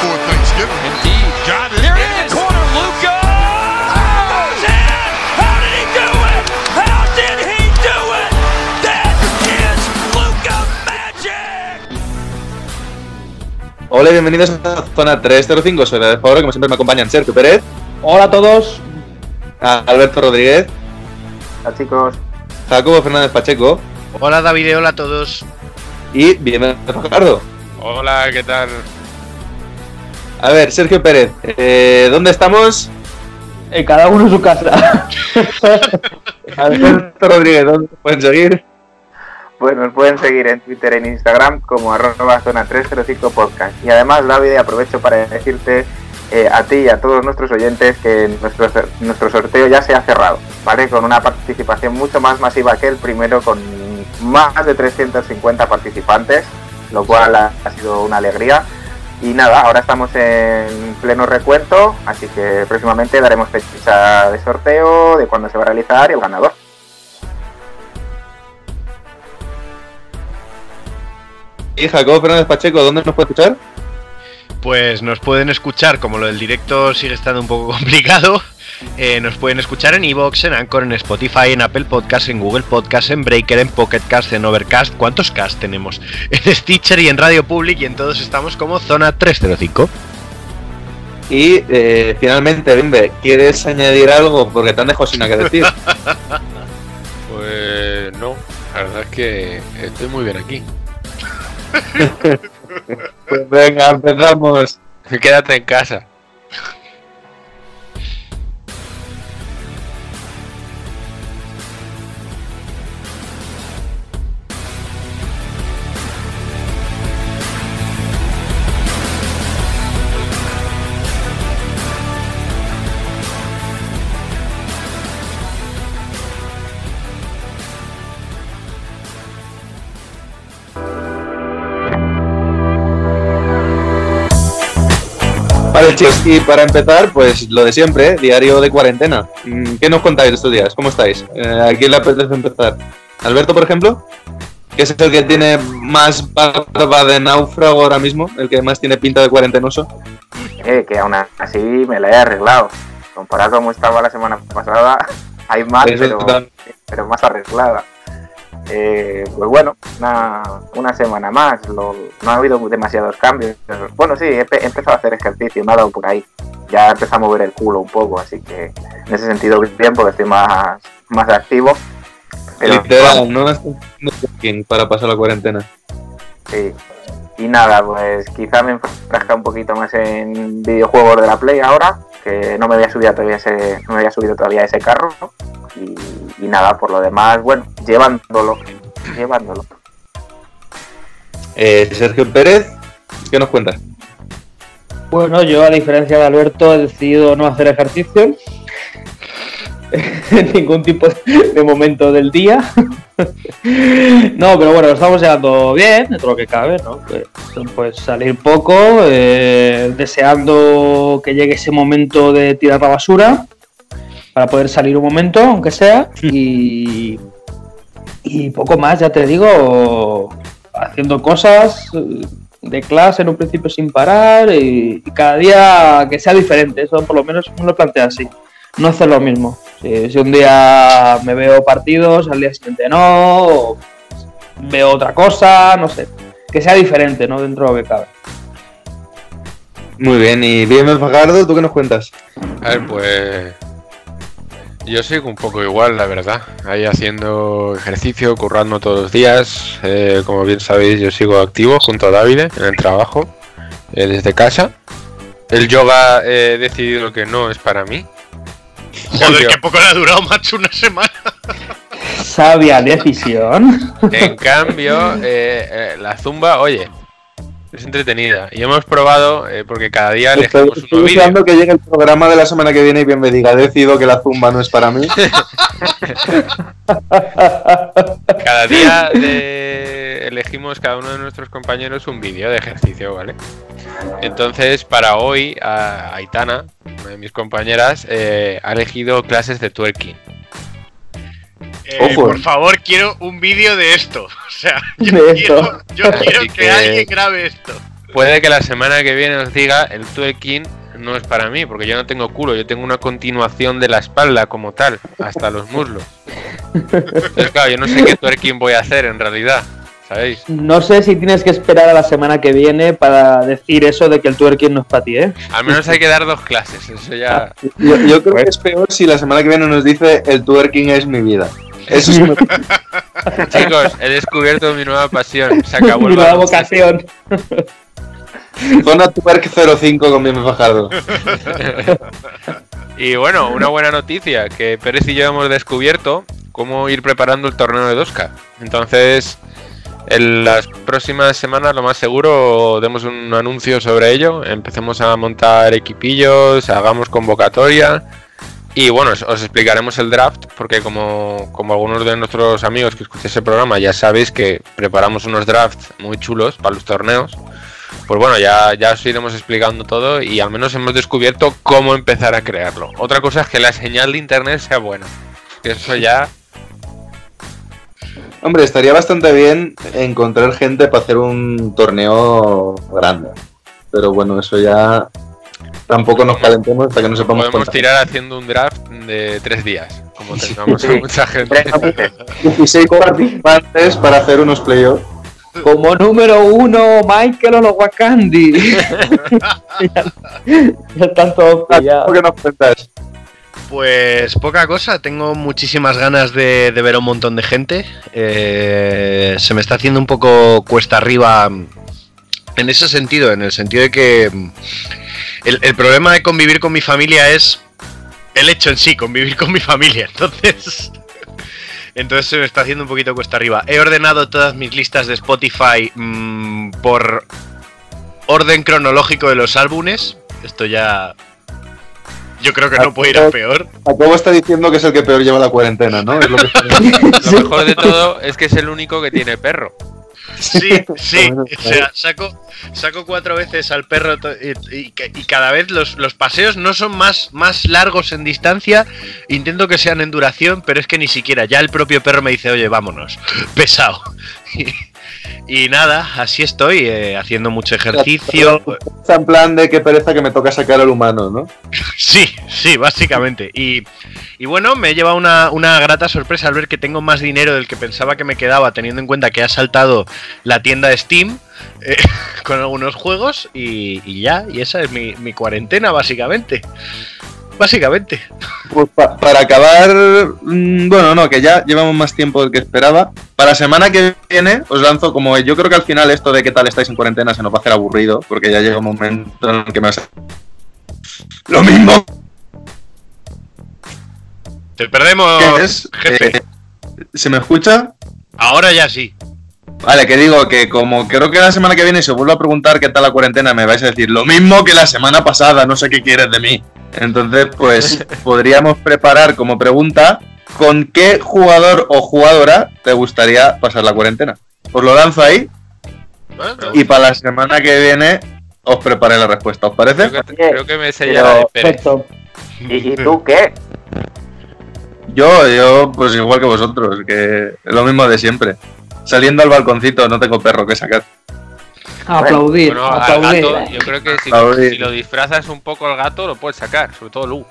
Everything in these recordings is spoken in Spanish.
For Thanksgiving. Indeed. Got it. They're in the corner. Luca. Goes in. How did he do it? How did he do it? That is Luca Magic. Hola y bienvenidos a Zona 305. Soy de favor, como siempre me acompañan Sergio Pérez, Hola a todos. a Alberto Rodríguez, Hola chicos. Jacobo Fernández Pacheco Hola David, hola a todos. y bienvenido Fajardo. Hola, ¿qué tal? A ver, Sergio Pérez, eh, ¿dónde estamos? Eh, cada uno en su casa. Alberto Rodríguez, ¿dónde te pueden seguir? Pues nos pueden seguir en Twitter, en Instagram como arroba zona 305 podcast. Y además, David, aprovecho para decirte eh, a ti y a todos nuestros oyentes que nuestro, nuestro sorteo ya se ha cerrado, ¿vale? Con una participación mucho más masiva que el primero, con más de 350 participantes, lo cual ha, ha sido una alegría. Y nada, ahora estamos en pleno recuento, así que próximamente daremos fecha de sorteo, de cuándo se va a realizar y el ganador. Y Jacobo Fernández Pacheco, ¿dónde nos puede escuchar? Pues nos pueden escuchar, como lo del directo sigue estando un poco complicado. Eh, nos pueden escuchar en Evox, en Anchor, en Spotify, en Apple Podcast, en Google Podcast, en Breaker, en Pocket Cast, en Overcast. ¿Cuántos cast tenemos? En Stitcher y en Radio Public y en todos estamos como Zona 305. Y eh, finalmente, Bimbe, ¿quieres añadir algo? Porque te han dejado sin nada que decir. Pues no, la verdad es que estoy muy bien aquí. Pues venga, empezamos. Quédate en casa. Chicos, y para empezar, pues lo de siempre, diario de cuarentena. Mm, ¿Qué nos contáis estos días? ¿Cómo estáis? Eh, ¿A quién le apetece empezar? ¿Alberto, por ejemplo? Que es el que tiene más barba de náufrago ahora mismo, el que más tiene pinta de cuarentenoso. Eh, que aún así me la he arreglado. Comparado a como estaba la semana pasada, hay más, pero, pero más arreglada. Eh, pues bueno, una, una semana más. lo- no ha habido demasiados cambios. Bueno, sí, he, pe- he empezado a hacer ejercicio, me ha dado por ahí. Ya empezado a mover el culo un poco, así que en ese sentido bien, porque estoy más, más activo. Pero, Literal, no es un para pasar la cuarentena. Sí. Y nada, pues quizá me enfrasca un poquito más en videojuegos de la Play ahora, que no me había subido todavía ese, no me había subido todavía ese carro. Y, y nada, por lo demás, bueno, llevándolo, llevándolo. Eh, Sergio Pérez, ¿qué nos cuentas? Bueno, yo a diferencia de Alberto he decidido no hacer ejercicio en ningún tipo de momento del día. no, pero bueno, lo estamos llevando bien, dentro de lo que cabe, ¿no? Pues, pues salir poco, eh, deseando que llegue ese momento de tirar la basura para poder salir un momento, aunque sea, y, y poco más, ya te digo, haciendo cosas eh, de clase en un principio sin parar y, y cada día que sea diferente, eso por lo menos me lo plantea así. No hacer lo mismo. Si, si un día me veo partidos, al día siguiente no, o veo otra cosa, no sé. Que sea diferente, ¿no? Dentro de lo que cabe. Muy bien, y bien Fajardo, ¿tú qué nos cuentas? A ver, pues. Yo sigo un poco igual, la verdad. Ahí haciendo ejercicio, currando todos los días. Eh, como bien sabéis, yo sigo activo junto a David en el trabajo, eh, desde casa. El yoga he decidido que no es para mí. Joder, qué poco le ha durado, macho, una semana. Sabia decisión. En cambio, eh, eh, la zumba, oye, Es entretenida. Y hemos probado, eh, porque cada día Estoy, elegimos estoy un vídeo. deseando que llegue el programa de la semana que viene y bien me diga, decido que la zumba no es para mí. Cada día de- elegimos cada uno de nuestros compañeros un vídeo de ejercicio, ¿vale? Entonces, para hoy, a Aitana, una de mis compañeras, eh, ha elegido clases de twerking. Eh, Ojo. por favor, quiero un vídeo de esto. O sea, yo De quiero, yo que, que- alguien grabe esto. Puede que la semana que viene os diga el twerking no es para mí, porque yo no tengo culo, yo tengo una continuación de la espalda como tal, hasta los muslos. Entonces, claro, yo no sé qué twerking voy a hacer en realidad, ¿sabéis? No sé si tienes que esperar a la semana que viene para decir eso de que el twerking no es para ti, ¿eh? Al menos hay que dar dos clases, eso ya... Yo, yo creo que es peor si la semana que viene nos dice el twerking es mi vida. Eso es Chicos, he descubierto mi nueva pasión, se acabó Mi nueva vocación. zona twerk 05 con mi Fajardo. Y bueno, una buena noticia, que Pérez y yo hemos descubierto cómo ir preparando el torneo de 2K. Entonces, en las próximas semanas, lo más seguro, demos un anuncio sobre ello, empecemos a montar equipillos, hagamos convocatoria. Y bueno, os, os explicaremos el draft, porque como, como algunos de nuestros amigos que escucháis ese programa ya sabéis que preparamos unos drafts muy chulos para los torneos. Pues bueno, ya, ya os iremos explicando todo y al menos hemos descubierto cómo empezar a crearlo. Otra cosa es que la señal de internet sea buena. Eso ya. Hombre, estaría bastante bien encontrar gente para hacer un torneo grande. Pero bueno, eso ya tampoco nos calentemos hasta que no sepamos Podemos tirar haciendo un draft de tres días. Como tengamos a Sí. mucha gente. Tres noticias. 16 participantes para hacer unos playoffs. Como número uno, Michael Olowakandi. ya, ya están todos pillados. ¿Por qué nos cuentas? Pues poca cosa, tengo muchísimas ganas de, de ver a un montón de gente. Eh, se me está haciendo un poco cuesta arriba en ese sentido, en el sentido de que el, el problema de convivir con mi familia es el hecho en sí, convivir con mi familia. Entonces, entonces se me está haciendo un poquito cuesta arriba. He ordenado todas mis listas de Spotify mm, por orden cronológico de los álbumes. Esto ya... Yo creo que no puede ir a peor. Jacobo está diciendo que es el que peor lleva la cuarentena, ¿no? Es lo que Lo mejor de todo es que es el único que tiene perro. Sí, sí. O sea, saco, saco cuatro veces al perro y- y cada vez los, los paseos no son más, más largos en distancia. Intento que sean en duración, pero es que ni siquiera. Ya el propio perro me dice, oye, vámonos. Pesado. Y, nada, así estoy, eh, haciendo mucho ejercicio. En plan de que pereza que me toca sacar al humano, ¿no? Sí, sí, básicamente. Y, y bueno, me he llevado una, una grata sorpresa al ver que tengo más dinero del que pensaba que me quedaba, teniendo en cuenta que ha saltado la tienda de Steam eh, con algunos juegos y, y ya, y esa es mi, mi cuarentena, básicamente. Básicamente. Pues pa- para acabar, mm, bueno, no, que ya llevamos más tiempo del que esperaba. Para la semana que viene os lanzo, como yo creo que al final esto de qué tal estáis en cuarentena se nos va a hacer aburrido, porque ya llega un momento en el que me va a ser lo mismo Te perdemos, jefe. eh, ¿Se me escucha? Ahora ya sí. Vale, que digo que como creo que la semana que viene si os vuelvo a preguntar qué tal la cuarentena, me vais a decir lo mismo que la semana pasada, no sé qué quieres de mí. Entonces, pues podríamos preparar como pregunta, ¿con qué jugador o jugadora te gustaría pasar la cuarentena? Os lo lanzo ahí y para la semana que viene os preparé la respuesta, ¿os parece? Creo que, creo que me sé ya la de Pérez. Perfecto. ¿Y, y tú qué? Yo, yo, pues igual que vosotros, que es lo mismo de siempre. Saliendo al balconcito, no tengo perro que sacar. Aplaudir, Bueno, al aplaudir. gato, yo creo que si, Aplaudir. si lo disfrazas un poco al gato, lo puedes sacar, sobre todo Lu.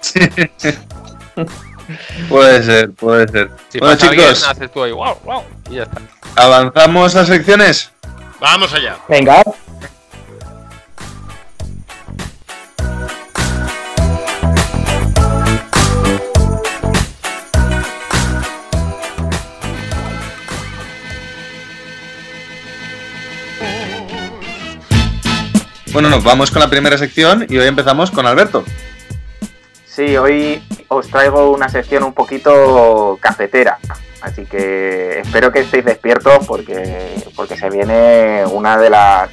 Puede ser, puede ser. Si bueno, chicos, haces tú ahí, wow, wow, y ya está. avanzamos a secciones. Vamos allá. Venga. Bueno, nos vamos con la primera sección y hoy empezamos con Alberto. Sí, hoy os traigo una sección un poquito cafetera. Así que espero que estéis despiertos porque, porque se viene una de las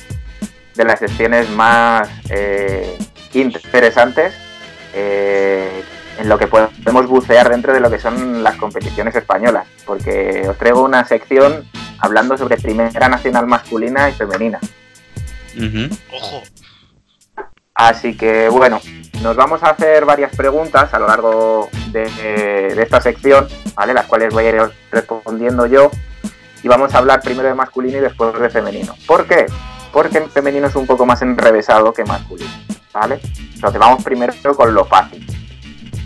de las secciones más eh, interesantes eh, en lo que podemos bucear dentro de lo que son las competiciones españolas, porque os traigo una sección hablando sobre Primera Nacional masculina y femenina. Ojo. Así que bueno, nos vamos a hacer varias preguntas a lo largo de, de esta sección, ¿vale? Las cuales voy a ir respondiendo yo. Y vamos a hablar primero de masculino y después de femenino. ¿Por qué? Porque en femenino es un poco más enrevesado que masculino, ¿vale? Entonces vamos primero con lo fácil.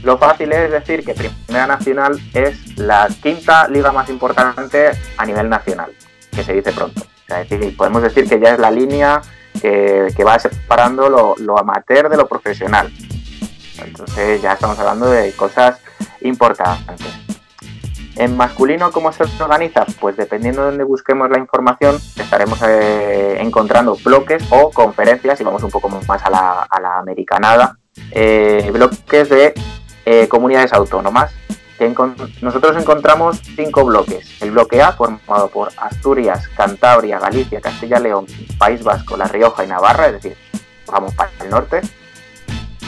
Lo fácil es decir que Primera Nacional es la quinta liga más importante a nivel nacional, que se dice pronto. O sea, es decir, podemos decir que ya es la línea que, va separando lo, amateur de lo profesional. Entonces ya estamos hablando de cosas importantes. En masculino, ¿cómo se organiza? Pues dependiendo de donde busquemos la información, estaremos eh, encontrando bloques o conferencias, y vamos un poco más a la, a la americanada, eh, bloques de eh, comunidades autónomas. Encon- nosotros encontramos cinco bloques. El bloque A, formado por Asturias, Cantabria, Galicia, Castilla-León, País Vasco, La Rioja y Navarra, es decir, vamos para el norte.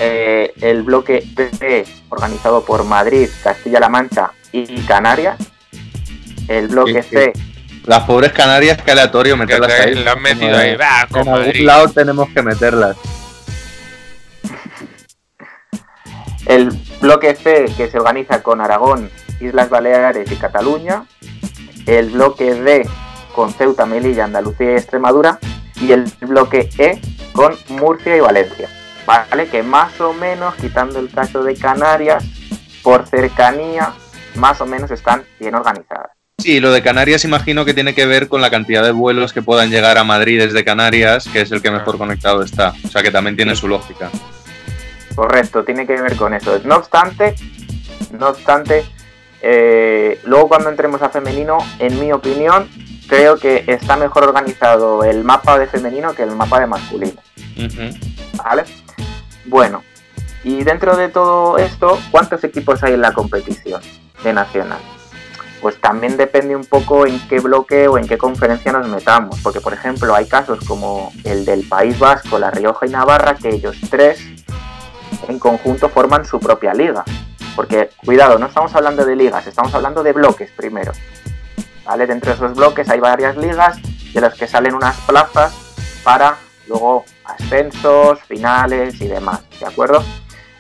Eh, el bloque B, organizado por Madrid, Castilla-La Mancha y Canarias. El bloque Sí, C, Las pobres Canarias, que aleatorio meterlas te- ahí. la han metido Como de- ahí, va, con En algún lado tenemos que meterlas. El bloque C, que se organiza con Aragón, Islas Baleares y Cataluña. El bloque D, con Ceuta, Melilla, Andalucía y Extremadura. Y el bloque E, con Murcia y Valencia. ¿Vale? Que más o menos, quitando el caso de Canarias, por cercanía, más o menos están bien organizadas. Sí, lo de Canarias imagino que tiene que ver con la cantidad de vuelos que puedan llegar a Madrid desde Canarias, que es el que mejor conectado está. O sea que también tiene su lógica. Correcto, tiene que ver con eso. No obstante, no obstante, eh, luego cuando entremos a femenino, en mi opinión, creo que está mejor organizado el mapa de femenino que el mapa de masculino. ¿Vale? Bueno, y dentro de todo esto, ¿cuántos equipos hay en la competición de nacional? Pues también depende un poco en qué bloque o en qué conferencia nos metamos, porque por ejemplo hay casos como el del País Vasco, La Rioja y Navarra, que ellos tres en conjunto forman su propia liga. Porque, cuidado, no estamos hablando de ligas, estamos hablando de bloques primero. ¿Vale? Dentro de esos bloques hay varias ligas de las que salen unas plazas para luego ascensos, finales y demás, ¿de acuerdo?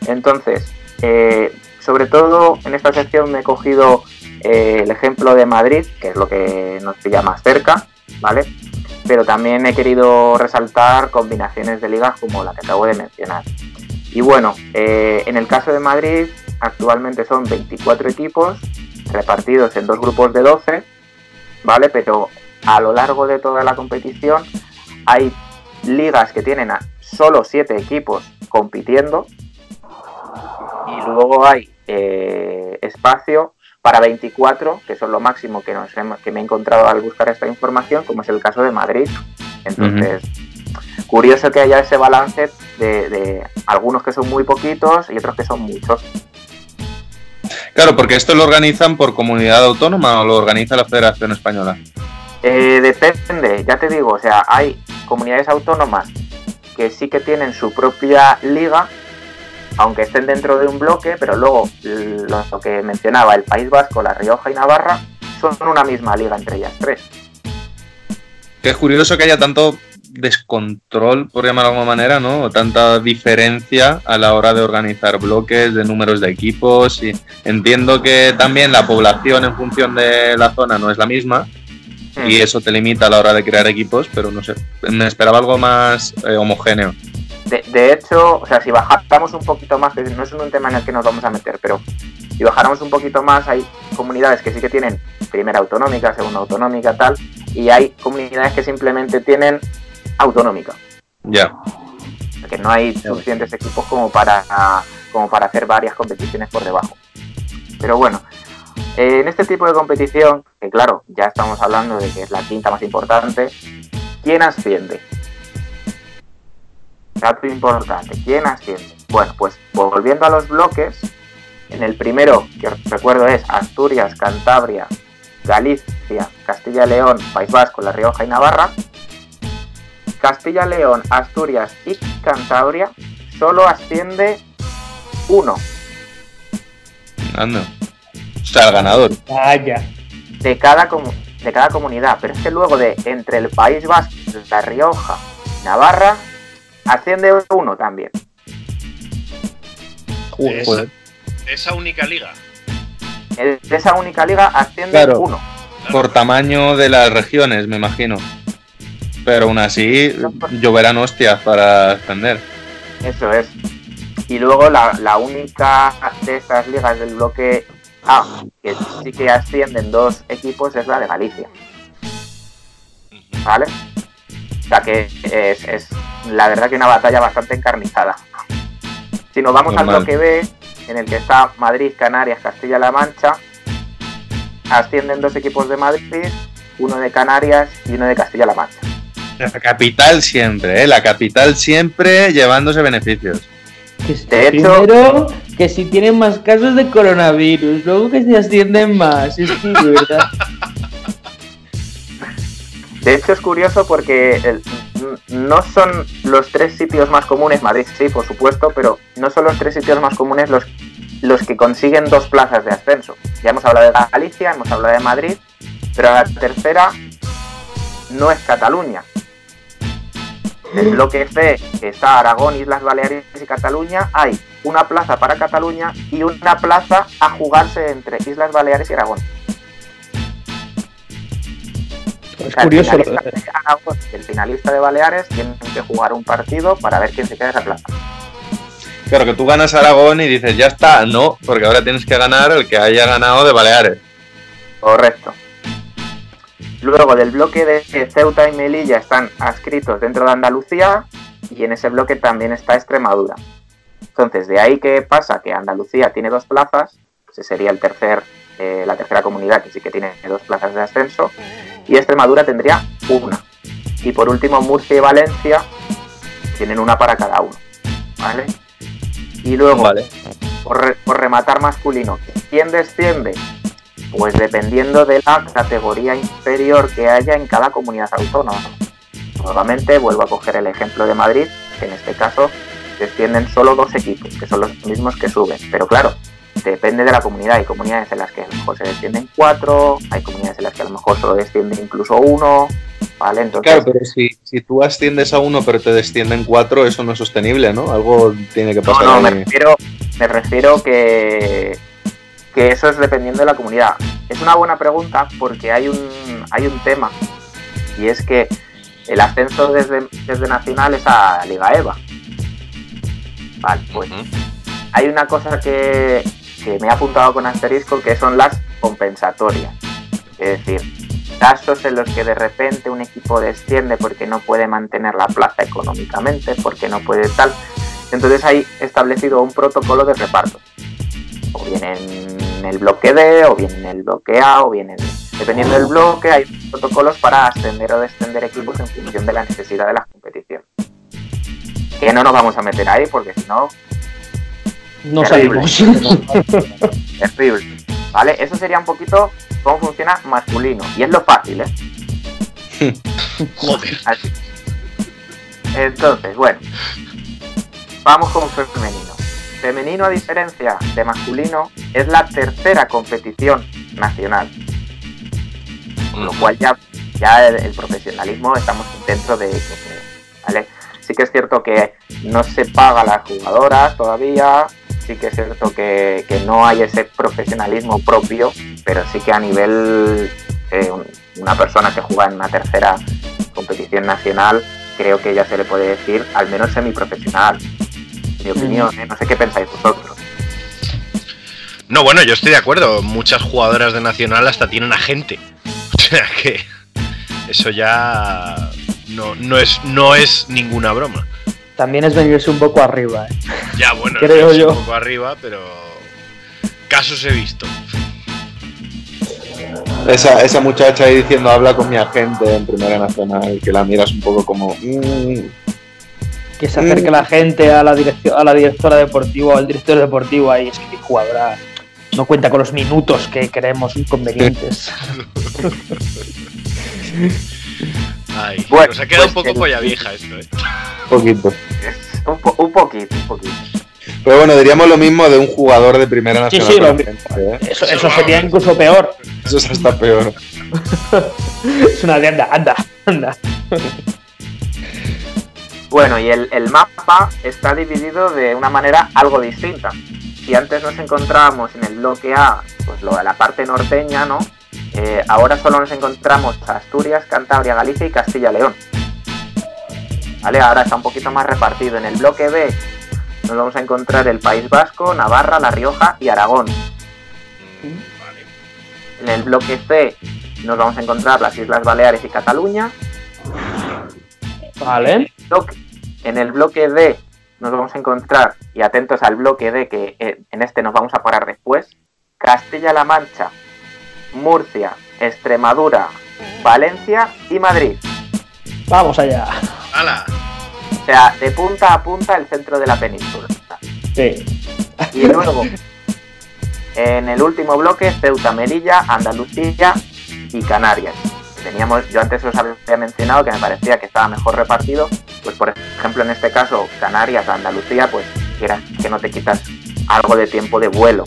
Entonces, eh, sobre todo en esta sección me he cogido eh, el ejemplo de Madrid, que es lo que nos pilla más cerca, ¿vale? Pero también he querido resaltar combinaciones de ligas como la que acabo de mencionar. Y bueno, eh, en el caso de Madrid, actualmente son 24 equipos repartidos en dos grupos de 12, ¿vale? Pero a lo largo de toda la competición hay ligas que tienen a solo 7 equipos compitiendo y luego hay eh, espacio para 24, que son lo máximo que, nos hemos- que me he encontrado al buscar esta información, como es el caso de Madrid. Entonces, curioso que haya ese balance de, de algunos que son muy poquitos y otros que son muchos. Claro, porque esto lo organizan por comunidad autónoma o lo organiza la Federación Española. Eh, depende, ya te digo, o sea, hay comunidades autónomas que sí que tienen su propia liga, aunque estén dentro de un bloque, pero luego lo que mencionaba, el País Vasco, La Rioja y Navarra, son una misma liga entre ellas tres. Que es curioso que haya tanto descontrol, por llamarlo de alguna manera, ¿no? O tanta diferencia a la hora de organizar bloques, de números de equipos. Y entiendo que también la población en función de la zona no es la misma y eso te limita a la hora de crear equipos, pero no sé, me esperaba algo más eh, homogéneo. De, de hecho, o sea, si bajáramos un poquito más, que no es un tema en el que nos vamos a meter, pero si bajáramos un poquito más, hay comunidades que sí que tienen primera autonómica, segunda autonómica, tal, y hay comunidades que simplemente tienen autonómica. Ya. porque no hay suficientes equipos como para, como para hacer varias competiciones por debajo. Pero bueno, en este tipo de competición, que claro, ya estamos hablando de que es la quinta más importante, ¿quién asciende? Dato importante, ¿quién asciende? Bueno, pues volviendo a los bloques, en el primero, que os recuerdo es Asturias, Cantabria, Galicia, Castilla y León, País Vasco, La Rioja y Navarra. Castilla, León, Asturias y Cantabria solo asciende uno Anda. O sea, el ganador. Vaya. de cada, de cada comunidad. Pero es que luego de entre el País Vasco, La Rioja, Navarra, asciende uno también. Es- Joder. Esa única liga. De esa única liga asciende Claro. uno. Por tamaño de las regiones, me imagino. Pero aún así, lloverán hostias para ascender. Eso es. Y luego la, la única de estas ligas del bloque A, que sí que ascienden dos equipos, es la de Galicia. ¿Vale? O sea que es, es la verdad que una batalla bastante encarnizada. Si nos vamos Normal. al bloque B, en el que está Madrid, Canarias, Castilla-La Mancha, ascienden dos equipos de Madrid, uno de Canarias y uno de Castilla-La Mancha. La capital siempre, ¿eh? La capital siempre llevándose beneficios. De hecho- primero, que si tienen más casos de coronavirus, luego que se ascienden más. Es que, de verdad. De hecho es curioso porque el- no son los tres sitios más comunes, Madrid sí, por supuesto, pero no son los tres sitios más comunes los, los que consiguen dos plazas de ascenso. Ya hemos hablado de Galicia, hemos hablado de Madrid, pero la tercera no es Cataluña. Del bloque C, que está Aragón, Islas Baleares y Cataluña, hay una plaza para Cataluña y una plaza a jugarse entre Islas Baleares y Aragón. Es El curioso. finalista de Aragón y el finalista de Baleares tienen que jugar un partido para ver quién se queda en esa plaza. Claro, que tú ganas Aragón y dices, ya está, no, porque ahora tienes que ganar el que haya ganado de Baleares. Correcto. Luego del bloque de Ceuta y Melilla están adscritos dentro de Andalucía y en ese bloque también está Extremadura. Entonces, de ahí que pasa que Andalucía tiene dos plazas, ese sería el tercer, eh, la tercera comunidad que sí que tiene dos plazas de ascenso, y Extremadura tendría una. Y por último, Murcia y Valencia tienen una para cada uno. ¿Vale? Y luego, Vale. por, re- por rematar masculino, ¿quién desciende? Pues dependiendo de la categoría inferior que haya en cada comunidad autónoma. Nuevamente vuelvo a coger el ejemplo de Madrid, que en este caso descienden solo dos equipos, que son los mismos que suben. Pero claro, depende de la comunidad. Hay comunidades en las que a lo mejor se descienden cuatro, hay comunidades en las que a lo mejor solo desciende incluso uno, ¿vale? Entonces, Claro, pero si, si tú asciendes a uno pero te descienden cuatro, eso no es sostenible, ¿no? Algo tiene que No, pasar no, me ahí. refiero, me refiero que, que eso es dependiendo de la comunidad. Es una buena pregunta porque hay un, hay un tema y es que el ascenso desde, desde Nacional es a Liga EVA. Vale, pues hay una cosa que, que me he apuntado con asterisco que son las compensatorias. Es decir, casos en los que de repente un equipo desciende porque no puede mantener la plaza económicamente, porque no puede tal. Entonces hay establecido un protocolo de reparto. O bien en el bloque D, o bien en el bloque A, o bien en... Dependiendo del bloque, hay protocolos para ascender o descender equipos en función de la necesidad de la competición. Que no nos vamos a meter ahí porque si no, No Terrible. salimos. terrible. ¿Vale? Eso sería un poquito cómo funciona masculino. Y es lo fácil, ¿eh? Joder. Así. Entonces, bueno. Vamos con femenino. Femenino, a diferencia de masculino, es la tercera competición nacional. Con lo cual ya, ya el, el profesionalismo estamos dentro de ello. ¿vale? Sí que es cierto que no se paga a las jugadoras todavía, sí que es cierto que, que no hay ese profesionalismo propio, pero sí que a nivel eh, un- una persona que juega en una tercera competición nacional, creo que ya se le puede decir al menos semiprofesional. Mi opinión, ¿eh? no sé qué pensáis vosotros. No, bueno, yo estoy de acuerdo. Muchas jugadoras de Nacional hasta tienen agente. O sea que eso ya no, no, es, no es ninguna broma. También es venirse un poco arriba. ¿eh? Ya, bueno, Creo es yo. un poco arriba, pero casos he visto. Esa, esa muchacha ahí diciendo habla con mi agente en Primera Nacional, que la miras un poco como... mm, Que se acerque la gente a la, dirección, a la directora deportiva o al director deportivo ahí. Es que mi jugadora no cuenta con los minutos que queremos inconvenientes. Ay, Bueno, nos ha quedado un pues poco el- polla vieja esto, eh. poquito. Un, po- un poquito, un poquito. Pero bueno, diríamos lo mismo de un jugador de primera Sí, nacional. sí, lo mismo. ejemplo, ¿eh? Eso, eso sería incluso peor. Eso es hasta peor. Es una de anda, anda, anda. Bueno, y el, el mapa está dividido de una manera algo distinta. Si antes nos encontrábamos en el bloque A, pues lo de la parte norteña, ¿no? Eh, ahora solo nos encontramos Asturias, Cantabria, Galicia y Castilla-León. ¿Vale? Ahora está un poquito más repartido. En el bloque B nos vamos a encontrar el País Vasco, Navarra, La Rioja y Aragón. En el bloque C nos vamos a encontrar las Islas Baleares y Cataluña. Vale. Bloque- en el bloque D nos vamos a encontrar, y atentos al bloque D, que eh, en este nos vamos a parar después, Castilla-La Mancha, Murcia, Extremadura, Valencia y Madrid. Vamos allá. ¡Hala! O sea, de punta a punta el centro de la península. Sí. Y luego, en el último bloque, Ceuta, Melilla, Andalucía y Canarias. Teníamos, yo antes os había mencionado que me parecía que estaba mejor repartido, pues por ejemplo en este caso Canarias, Andalucía, pues quieras que no te quitas algo de tiempo de vuelo.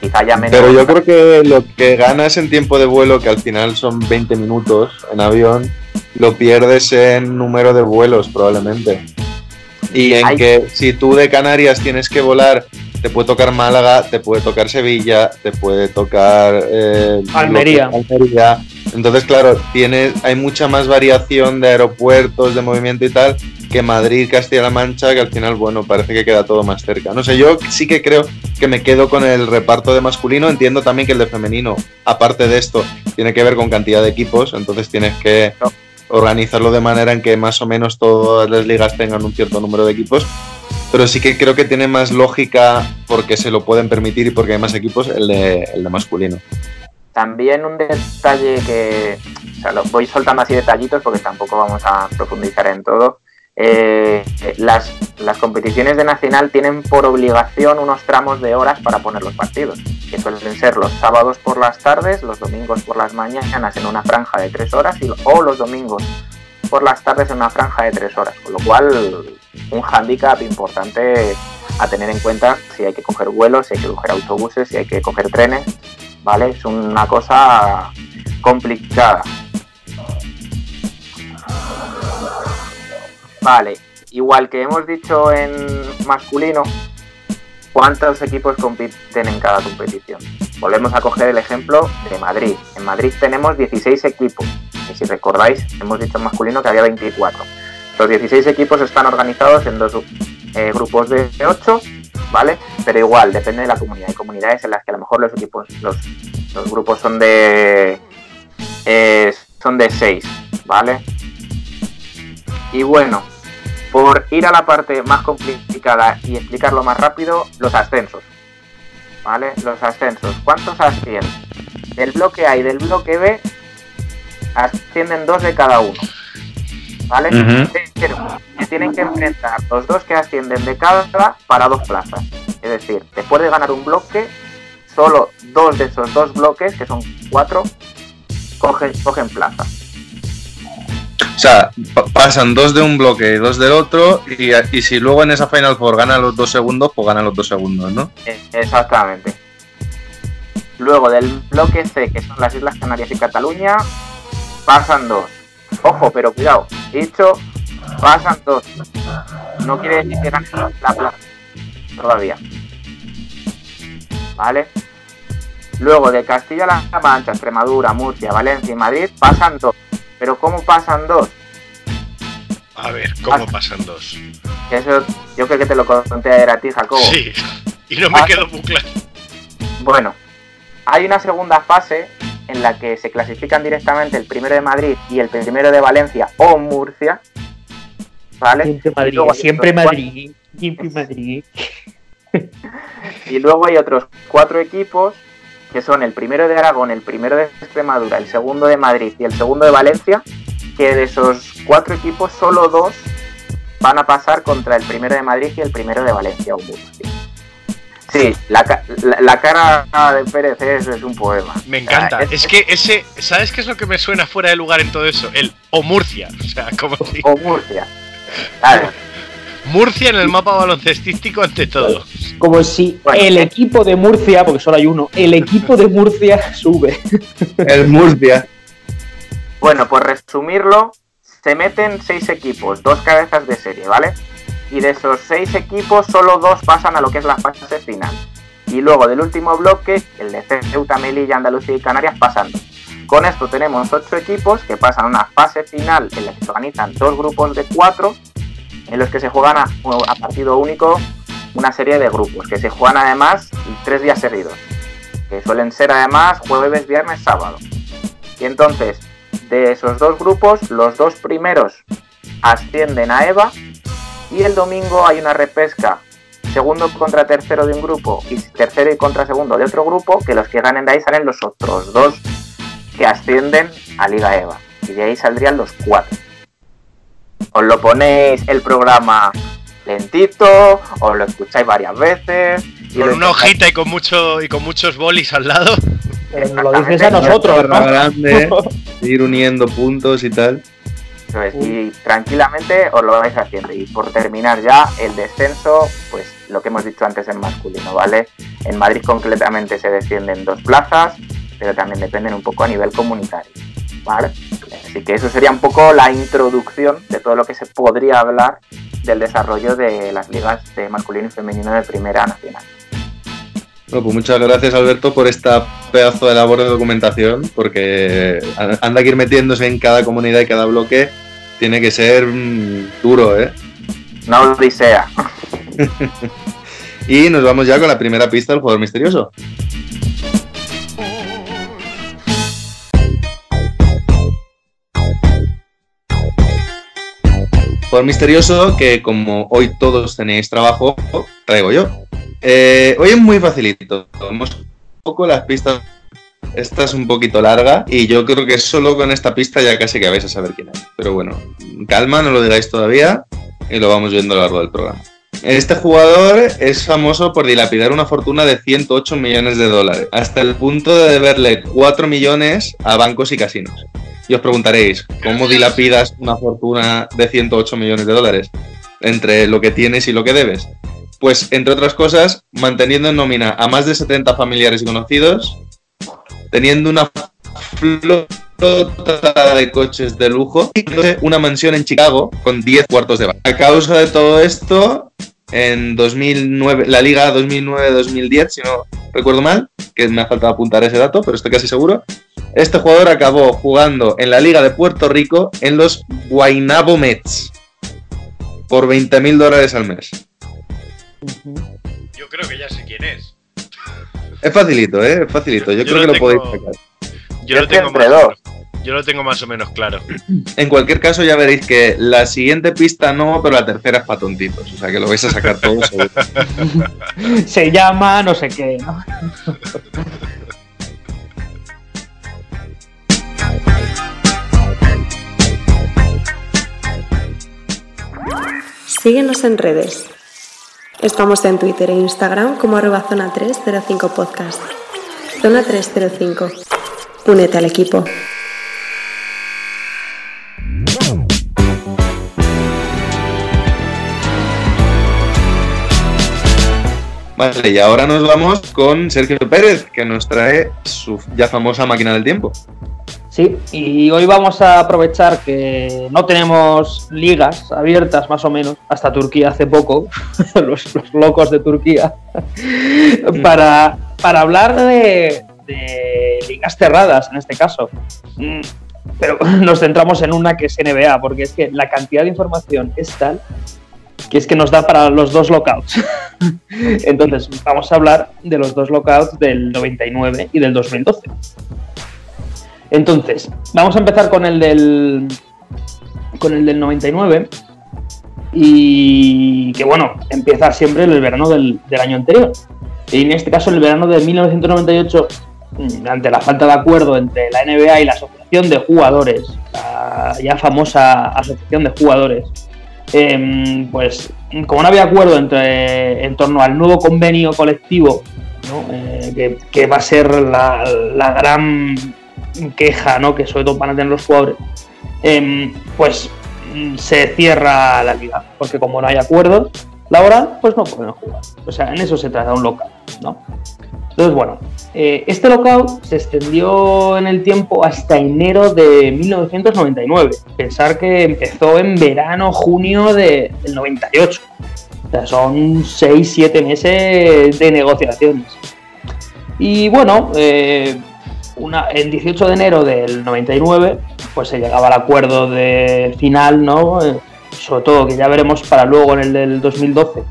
Quizá ya menos. Pero yo creo que lo que ganas en tiempo de vuelo, que al final son 20 minutos en avión, lo pierdes en número de vuelos probablemente. Y en que si tú de Canarias tienes que volar, te puede tocar Málaga, te puede tocar Sevilla, te puede tocar eh, Almería. Entonces, claro, tiene, hay mucha más variación de aeropuertos, de movimiento y tal, que Madrid, Castilla-La Mancha, que al final, bueno, parece que queda todo más cerca. No sé, yo sí que creo que me quedo con el reparto de masculino. Entiendo también que el de femenino, aparte de esto, tiene que ver con cantidad de equipos, entonces tienes que No. Organizarlo de manera en que más o menos todas las ligas tengan un cierto número de equipos. Pero sí que creo que tiene más lógica porque se lo pueden permitir y porque hay más equipos el de, el de masculino. También un detalle que, voy soltando así detallitos porque tampoco vamos a profundizar en todo. Eh, las, las competiciones de Nacional tienen por obligación unos tramos de horas para poner los partidos, que suelen ser los sábados por las tardes, los domingos por las mañanas en una franja de tres horas y, o los domingos por las tardes en una franja de tres horas, con lo cual un hándicap importante a tener en cuenta si hay que coger vuelos, si hay que coger autobuses, si hay que coger trenes, ¿vale? Es una cosa complicada. Vale, igual que hemos dicho en masculino, ¿cuántos equipos compiten en cada competición? Volvemos a coger el ejemplo de Madrid. En Madrid tenemos 16 equipos. Y si recordáis, hemos dicho en masculino que había 24. Los 16 equipos están organizados en dos eh, grupos de 8, ¿vale? Pero igual, depende de la comunidad. Hay comunidades en las que a lo mejor los equipos, los, los grupos son de eh, son de 6, ¿vale? Y bueno, por ir a la parte más complicada y explicarlo más rápido, los ascensos. ¿Vale? Los ascensos. ¿Cuántos ascienden? Del bloque A y del bloque B ascienden dos de cada uno. ¿Vale? Pero se tienen que enfrentar los dos que ascienden de cada para dos plazas. Es decir, después de ganar un bloque, solo dos de esos dos bloques, que son cuatro, cogen, cogen plaza. O sea, pa- pasan dos de un bloque y dos del otro, y, y si luego en esa Final Four ganan los dos segundos, pues ganan los dos segundos, ¿no? Eh, Exactamente. Luego del bloque C, que son las Islas Canarias y Cataluña, pasan dos. Ojo, pero cuidado, dicho pasan dos. No quiere decir que ganen la plaza todavía. ¿Vale? Luego de Castilla-La Mancha, Extremadura, Murcia, Valencia y Madrid pasan dos. Pero ¿cómo pasan dos? A ver, ¿cómo pasan dos? Eso yo creo que te lo conté ayer a ti, Jacobo. Sí, y no me Ah. quedo muy claro. Bueno, hay una segunda fase en la que se clasifican directamente el primero de Madrid y el primero de Valencia o Murcia. ¿Vale? Siempre Y Madrid, luego siempre otros Madrid, siempre Madrid. Y luego hay otros cuatro equipos que son el primero de Aragón, el primero de Extremadura, el segundo de Madrid y el segundo de Valencia, que de esos cuatro equipos solo dos van a pasar contra el primero de Madrid y el primero de Valencia o Murcia. Sí, la, la cara de Pérez es, es un poema. Me encanta. Ah, Es que ese, ¿sabes qué es lo que me suena fuera de lugar en todo eso? El o Murcia. O sea, como si O Murcia. Claro, Murcia en el mapa baloncestístico ante todo. Como si el eh. equipo de Murcia, porque solo hay uno, el equipo de Murcia sube. El Murcia. Bueno, por resumirlo, se meten seis equipos, dos cabezas de serie, ¿vale? Y de esos seis equipos, solo dos pasan a lo que es la fase final. Y luego del último bloque, el de Ceuta, Melilla, Andalucía y Canarias pasando. Con esto tenemos ocho equipos que pasan a una fase final en la que se organizan dos grupos de cuatro, en los que se juegan a, partido único una serie de grupos, que se juegan además tres días seguidos, que suelen ser además jueves, viernes, sábado. Y entonces, de esos dos grupos, los dos primeros ascienden a EVA y el domingo hay una repesca segundo contra tercero de un grupo y tercero y contra segundo de otro grupo, que los que ganen de ahí salen los otros dos que ascienden a Liga EVA. Y de ahí saldrían los cuatro. Os lo ponéis el programa lentito, os lo escucháis varias veces. y Con una hojita y con mucho y con muchos bolis al lado. Pero lo dices a nosotros, ¿no? grande, ir uniendo puntos y tal. Eso es, y tranquilamente os lo vais haciendo. Y por terminar ya, el descenso, pues lo que hemos dicho antes en masculino, ¿vale? En Madrid concretamente se descienden dos plazas, pero también dependen un poco a nivel comunitario, ¿vale? Así que eso sería un poco la introducción de todo lo que se podría hablar del desarrollo de las ligas de masculino y femenino de Primera Nacional. Bueno, pues muchas gracias Alberto por esta pedazo de labor de documentación, porque anda que ir metiéndose en cada comunidad y cada bloque tiene que ser mm, duro, ¿eh? No odisea. Y nos vamos ya con la primera pista del jugador misterioso. Misterioso que como hoy todos tenéis trabajo, traigo yo. Eh, hoy es muy facilito. Vamos un poco las pistas. Esta es un poquito larga y yo creo que solo con esta pista ya casi que vais a saber quién es. Pero bueno, calma, no lo digáis todavía y lo vamos viendo a lo largo del programa. Este jugador es famoso por dilapidar una fortuna de 108 millones de dólares, hasta el punto de deberle 4 millones a bancos y casinos. Y os preguntaréis, ¿cómo dilapidas una fortuna de 108 millones de dólares? Entre lo que tienes y lo que debes. Pues, entre otras cosas, manteniendo en nómina a más de 70 familiares y conocidos, teniendo una flota de coches de lujo y una mansión en Chicago con 10 cuartos de baño. A causa de todo esto, en 2009, la liga 2009-2010, si no recuerdo mal, que me ha faltado apuntar ese dato, pero estoy casi seguro, este jugador acabó jugando en la liga de Puerto Rico en los Guaynabo Mets por 20 mil dólares al mes. Yo creo que ya sé quién es. Es facilito, ¿eh? Es facilito. Yo, Yo creo lo que lo podéis sacar. Yo Yo lo tengo entre dos. Yo lo tengo más o menos claro. En cualquier caso, ya veréis que la siguiente pista no, pero la tercera es para tontitos. O sea que lo vais a sacar todos. seguro. Se llama no sé qué, ¿no? Síguenos en redes. Estamos en Twitter e Instagram como arroba zona 305 podcast. Zona 305. Únete al equipo. Vale, y ahora nos vamos con Sergio Pérez, que nos trae su ya famosa máquina del tiempo. Sí, y hoy vamos a aprovechar que no tenemos ligas abiertas, más o menos, hasta Turquía hace poco, los, los locos de Turquía, para, para hablar de, de ligas cerradas en este caso. Mm, Pero nos centramos en una que es NBA, porque es que la cantidad de información es tal que es que nos da para los dos lockouts. Entonces, vamos a hablar de los dos lockouts del 99 y del 2012. Entonces, vamos a empezar con el del con el del 99 y que bueno, empieza siempre en el verano del, del año anterior. Y en este caso el verano de 1998, mm, ante la falta de acuerdo entre la NBA y la Asociación de Jugadores, la ya famosa Asociación de Jugadores, em, pues como no había acuerdo entre, en torno al nuevo convenio colectivo. Eh, que, va a ser la, la gran queja ¿no? que sobre todo van a tener los jugadores, em, pues mm, se cierra la liga, porque como no hay acuerdos laboral, pues no pueden jugar. O sea, en eso se trata un lockout, ¿no? Entonces, bueno, eh, este lockout se extendió en el tiempo hasta enero de 1999. Pensar que empezó en verano, junio de- del 98. O sea, son 6-7 meses de negociaciones. Y bueno, eh, una, el 18 de enero del 99, pues se llegaba al acuerdo de final, ¿no? Sobre todo que ya veremos para luego en el del 2012,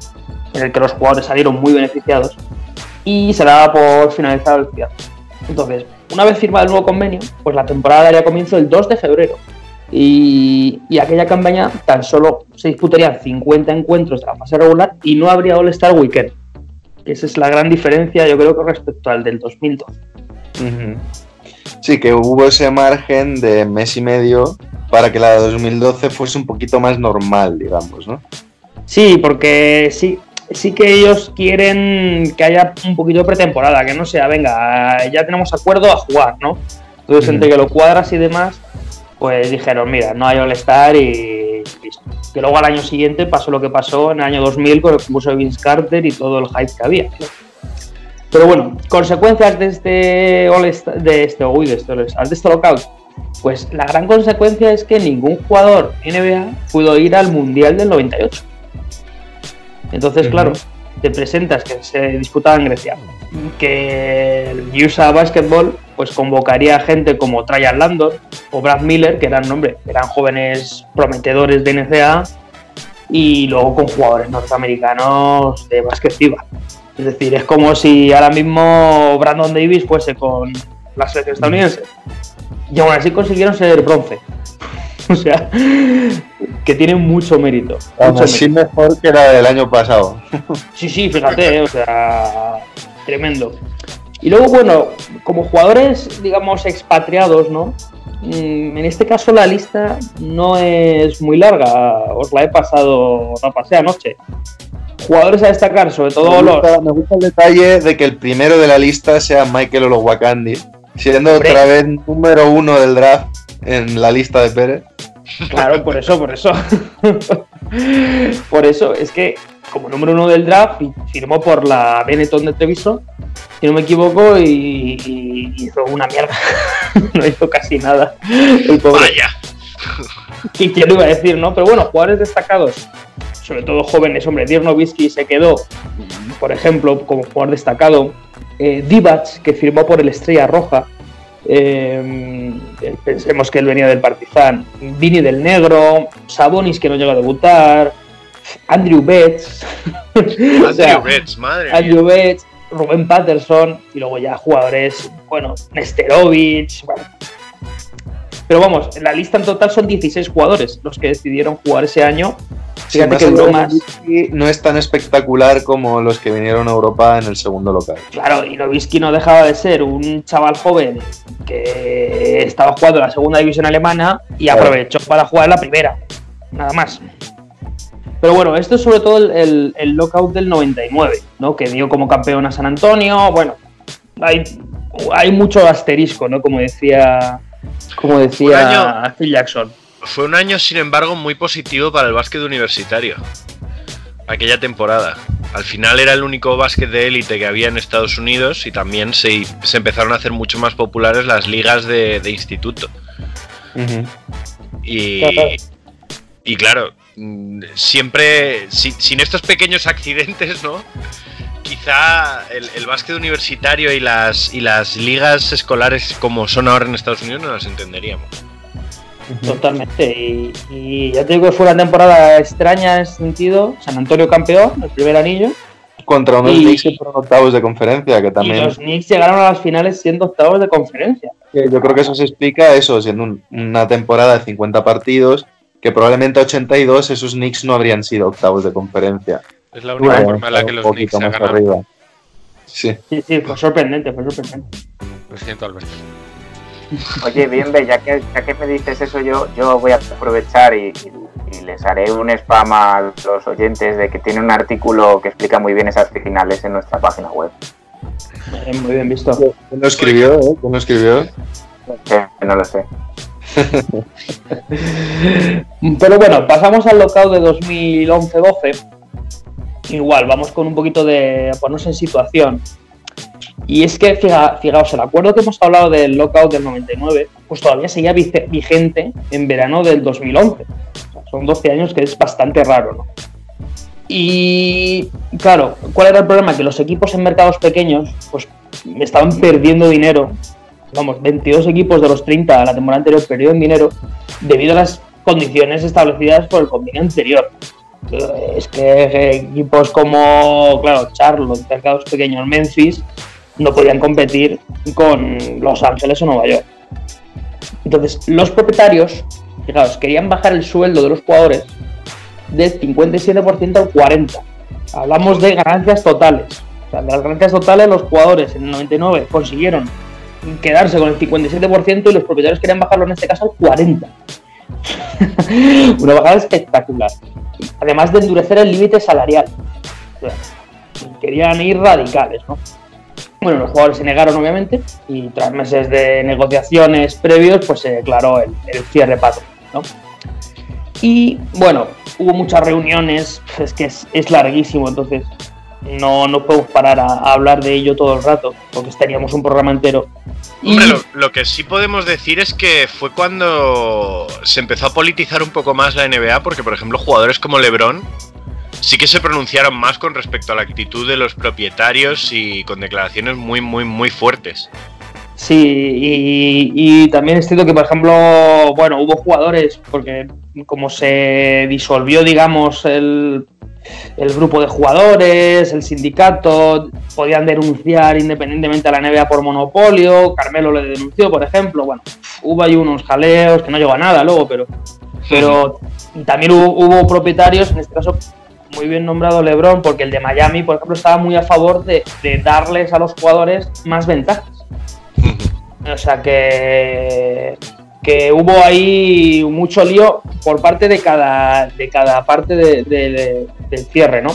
en el que los jugadores salieron muy beneficiados, y se daba por finalizado el cierre. Entonces, una vez firmado el nuevo convenio, pues la temporada daría comienzo el 2 de febrero. Y, y aquella campaña tan solo se disputarían 50 encuentros de la fase regular y no habría All-Star Weekend. Que esa es la gran diferencia, yo creo que respecto al del 2012. Ujú. Sí, que hubo ese margen de mes y medio para que la de 2012 fuese un poquito más normal, digamos, ¿no? Sí, porque sí, sí que ellos quieren que haya un poquito de pretemporada, que no sea, venga, ya tenemos acuerdo a jugar, ¿no? Entonces, entre que lo cuadras y demás, pues dijeron, mira, no hay All-Star y listo. Que luego al año siguiente pasó lo que pasó en el año 2000 con el concurso de Vince Carter y todo el hype que había. Pero bueno, consecuencias de este All-Star, de este, uy, de este de este lockout. Pues la gran consecuencia es que ningún jugador NBA pudo ir al Mundial del 98. Entonces, Ujú. claro, te presentas que se disputaba en Grecia, que el USA Basketball pues convocaría a gente como Tryan Landon o Brad Miller, que eran, hombre, eran jóvenes prometedores de NCAA, y luego con jugadores norteamericanos de básquet FIBA. Es decir, es como si ahora mismo Brandon Davis fuese con la selección estadounidense. Y aún así consiguieron ser bronce. O sea, que tiene mucho mérito. Mucho mérito. mejor que la del año pasado. Sí, sí, fíjate, eh, o sea, tremendo. Y luego, bueno, como jugadores, digamos, expatriados, ¿no? Mm, En este caso la lista no es muy larga, os la he pasado, la pasé anoche. Jugadores a destacar, sobre todo me, los... gusta, me gusta el detalle de que el primero de la lista sea Michael Olowakandi, siendo Hombre. otra vez número uno del draft en la lista de Pérez. Claro, por eso, por eso. por eso, es que como número uno del draft, fi- firmó por la Benetton de Treviso, si no me equivoco, y, y hizo una mierda. no hizo casi nada. El pobre. Vaya. ¿Qué quién lo iba a decir, no? Pero bueno, jugadores destacados, sobre todo jóvenes, hombre, Dirk Nowitzki se quedó, por ejemplo, como jugador destacado. Eh, Divac, que firmó por el Estrella Roja. Eh, pensemos que él venía del Partizan. Vini del Negro, Sabonis, que no llega a debutar. Andrew Betts. o sea, Andrew Betts, madre mía. Andrew Betts, Rubén Patterson y luego ya jugadores, bueno, Nesterovic, bueno. Pero vamos, en la lista en total son 16 jugadores los que decidieron jugar ese año. Fíjate que duró más. No es tan espectacular como los que vinieron a Europa en el segundo local. Claro, y Nowitzki no dejaba de ser un chaval joven que estaba jugando la segunda división alemana y Claro. aprovechó para jugar la primera. Nada más. Pero bueno, esto es sobre todo el, el- el lockout del 99, ¿no? Que dio como campeón a San Antonio. Bueno, hay, hay mucho asterisco, ¿no? Como decía, como decía año- Phil Jackson. Fue un año, sin embargo, muy positivo para el básquet universitario. Aquella temporada. Al final era el único básquet de élite que había en Estados Unidos y también se, se empezaron a hacer mucho más populares las ligas de, de instituto. Y, Claro. y claro, mm, siempre, si- sin estos pequeños accidentes, ¿no? Quizá el, el básquet universitario y las, y las ligas escolares como son ahora en Estados Unidos no las entenderíamos. Totalmente. Y, y ya te digo que fue una temporada extraña en ese sentido. San Antonio campeón, el primer anillo. Contra unos Y- Knicks que fueron octavos de conferencia, que Y también los Knicks llegaron a las finales siendo octavos de conferencia. yo creo que eso se explica eso, siendo un- una temporada de 50 partidos, que probablemente 82 esos Knicks no habrían sido octavos de conferencia. Es la única forma en la que los Knicks se ganan. arriba. Sí. Sí, sí, fue sorprendente, fue sorprendente. Lo siento, Alberto. Oye, bien, ve, ya que, ya que me dices eso, yo, yo voy a aprovechar y, y- les haré un spam a los oyentes de que tiene un artículo que explica muy bien esas finales en nuestra página web. Muy bien visto. ¿Quién lo escribió? eh? ¿Quién lo escribió? No lo sé. Pero bueno, pasamos al lockout de 2011-12. Igual, vamos con un poquito de a ponernos en situación. Y es que, fija- fijaos, el acuerdo que hemos hablado del lockout del 99, pues todavía seguía vigente en verano del 2011. O sea, son 12 años que es bastante raro, ¿no? Y claro, ¿cuál era el problema? Que los equipos en mercados pequeños, pues estaban perdiendo dinero. Vamos, 22 equipos de los 30 de la temporada anterior perdieron dinero debido a las condiciones establecidas por el convenio anterior. Es que eh, equipos como, claro, Charlotte, mercados pequeños, Memphis, no podían competir con Los Ángeles o Nueva York. Entonces, los propietarios, fijaos, querían bajar el sueldo de los jugadores del 57% al 40%. Hablamos de ganancias totales. O sea, de las ganancias totales, los jugadores en el 99 consiguieron quedarse con el 57% y los propietarios querían bajarlo en este caso al 40%. Una bajada espectacular. Además de endurecer el límite salarial. Querían ir radicales, ¿no? Bueno, los jugadores se negaron, obviamente, y tras meses de negociaciones previos, pues se declaró el, el cierre patrón, ¿no? Y bueno, hubo muchas reuniones, es que es, larguísimo, entonces no, no podemos parar a hablar de ello todo el rato, porque estaríamos un programa entero. Hombre, lo, lo que sí podemos decir es que fue cuando se empezó a politizar un poco más la NBA, porque por ejemplo jugadores como LeBron sí que se pronunciaron más con respecto a la actitud de los propietarios y con declaraciones muy, muy, muy fuertes. Sí, y, y también es cierto que, por ejemplo, bueno, hubo jugadores, porque como se disolvió, digamos, el, el grupo de jugadores, el sindicato, podían denunciar independientemente a la NBA por monopolio, Carmelo le denunció, por ejemplo, bueno, hubo ahí unos jaleos que no llegó a nada luego, pero, pero también hubo, hubo propietarios, en este caso muy bien nombrado LeBron, porque el de Miami, por ejemplo, estaba muy a favor de, de darles a los jugadores más ventajas. O sea que, que hubo ahí mucho lío por parte de cada, de cada parte de- de- de- del cierre, ¿no?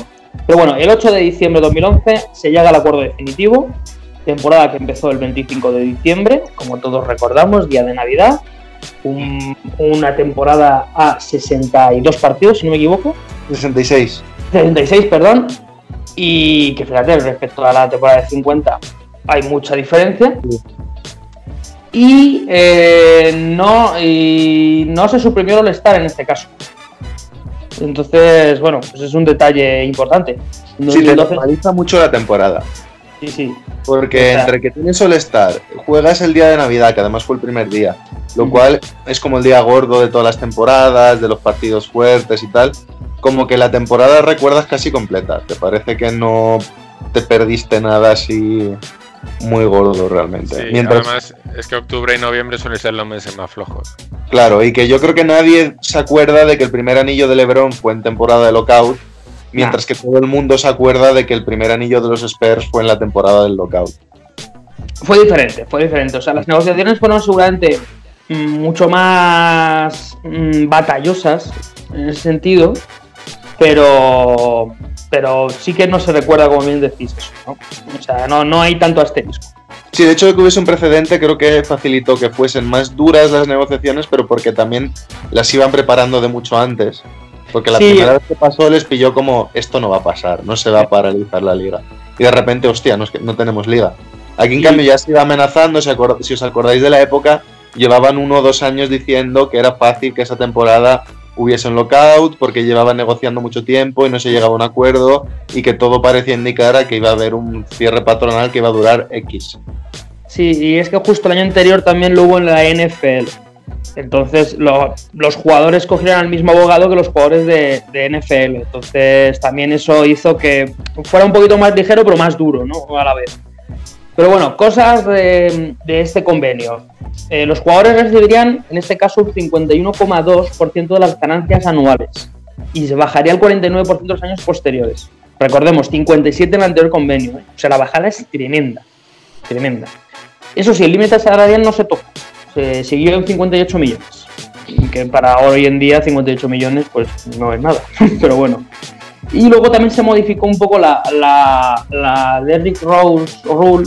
Pero bueno, el 8 de diciembre de 2011 se llega al acuerdo definitivo, temporada que empezó el 25 de diciembre, como todos recordamos, día de Navidad, un- una temporada a 62 partidos, si no me equivoco, 66. 66, perdón, y que fíjate, respecto a la temporada de 50 hay mucha diferencia. Y, eh, no, y no se suprimió el All-Star en este caso. Entonces, bueno, pues es un detalle importante. En Sí, te 2012 normaliza mucho la temporada. sí, sí. Porque entre que tienes All-Star, juegas el día de Navidad, que además fue el primer día, lo cual es como el día gordo de todas las temporadas, de los partidos fuertes y tal, como que la temporada recuerdas casi completa. Te parece que no te perdiste nada así muy gordo realmente. Sí, Mientras, además es que octubre y noviembre suelen ser los meses más flojos. claro, y que yo creo que nadie se acuerda de que el primer anillo de LeBron fue en temporada de lockout, mientras que todo el mundo se acuerda de que el primer anillo de los Spurs fue en la temporada del lockout. Fue diferente, fue diferente. O sea, las negociaciones fueron seguramente mucho más mm, batallosas en ese sentido, pero, pero sí que no se recuerda, como bien decís, eso, ¿no? O sea, no, no hay tanto asterisco. Sí, de hecho de que hubiese un precedente creo que facilitó que fuesen más duras las negociaciones, pero porque también las iban preparando de mucho antes. Porque la Sí. primera vez que pasó les pilló como esto no va a pasar, no se va a paralizar la liga. Y de repente, hostia, no, es que no tenemos liga. Aquí en Sí. cambio ya se iba amenazando, si os acordáis de la época, llevaban uno o dos años diciendo que era fácil que esa temporada hubiese un lockout porque llevaban negociando mucho tiempo y no se llegaba a un acuerdo y que todo parecía indicar a que iba a haber un cierre patronal que iba a durar X. Sí, y es que justo el año anterior también lo hubo en la NFL. Entonces lo- los jugadores cogieron al mismo abogado que los jugadores de, de NFL. Entonces también eso hizo que fuera un poquito más ligero, pero más duro, ¿no? A la vez. Pero bueno, cosas de, de este convenio. Eh, los jugadores recibirían, en este caso, un 51,2% de las ganancias anuales y se bajaría al 49% los años posteriores. Recordemos, 57 en el anterior convenio. ¿eh? O sea, la bajada es tremenda. Tremenda. Eso sí, el límite salarial no se tocó. Se siguió en 58 millones. Que para hoy en día 58 millones pues no es nada, pero bueno. Y luego también se modificó un poco la, la, Derrick Rose Rule,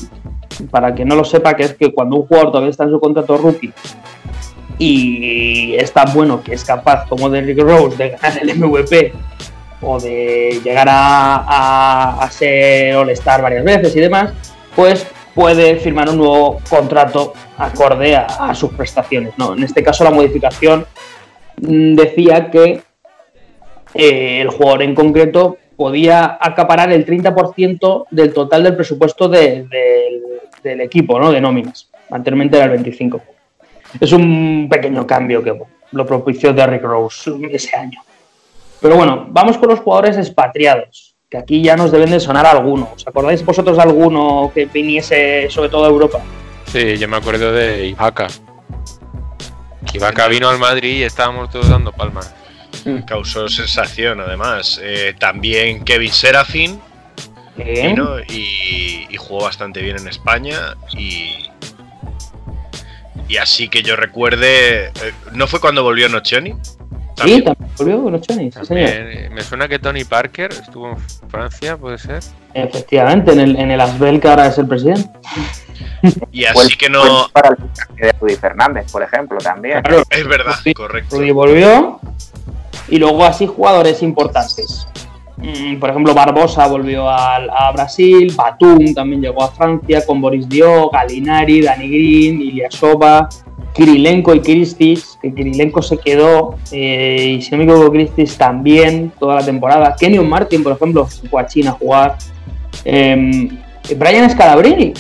para que no lo sepa, que es que cuando un jugador todavía está en su contrato rookie y es tan bueno que es capaz como Derrick Rose de ganar el MVP o de llegar a, ser All-Star varias veces y demás, pues puede firmar un nuevo contrato acorde a, sus prestaciones. ¿no? En este caso la modificación mm, decía que eh, el jugador en concreto podía acaparar el 30% del total del presupuesto de- del equipo, ¿no? de nóminas. Anteriormente era el 25%. Es un pequeño cambio que lo propició Derrick Rose ese año. Pero bueno, vamos con los jugadores expatriados, que aquí ya nos deben de sonar algunos. ¿Os acordáis vosotros de alguno que viniese sobre todo a Europa? Sí, yo me acuerdo de Ibaka. Ibaka vino al Madrid y estábamos todos dando palmas. Causó sensación, además. Eh, también Kevin Serafin Vino y, y jugó bastante bien en España. Y, y así que yo recuerde. eh, ¿No fue cuando volvió Nocioni? Sí, también volvió con los Chonis, sí, señor. También, eh, me suena que Tony Parker estuvo en Francia, puede ser. Efectivamente, en el, en el Asbel que ahora es el presidente. Y así que no. Para el de Rudy Fernández, por ejemplo, también. Claro, Es verdad, Sí. correcto. Rudy volvió. Y luego así jugadores importantes. Mm, Por ejemplo, Barbosa volvió a, Brasil, Batum también llegó a Francia con Boris Dio, Galinari, Dani Green, Ilyasova, Kirilenko y Kristic, que Kirilenko se quedó, eh, y si no me equivoco, Kristic también toda la temporada. Kenyon Martin, por ejemplo, fue a China a jugar. Em, Brian Scalabrini.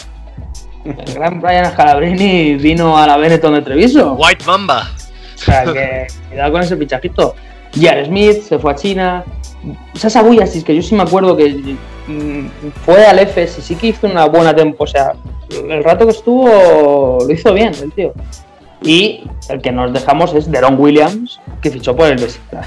El gran Brian Scalabrini vino a la Benetton de Treviso. White Mamba. O sea que cuidado con ese fichajito. Jared Smith se fue a China. Sasa Buyasis, que yo sí me acuerdo que mm, fue al EFES y sí que hizo una buena tempo. O sea, el rato que estuvo lo hizo bien el tío. Y el que nos dejamos es Deron Williams, que fichó por el Besiktas.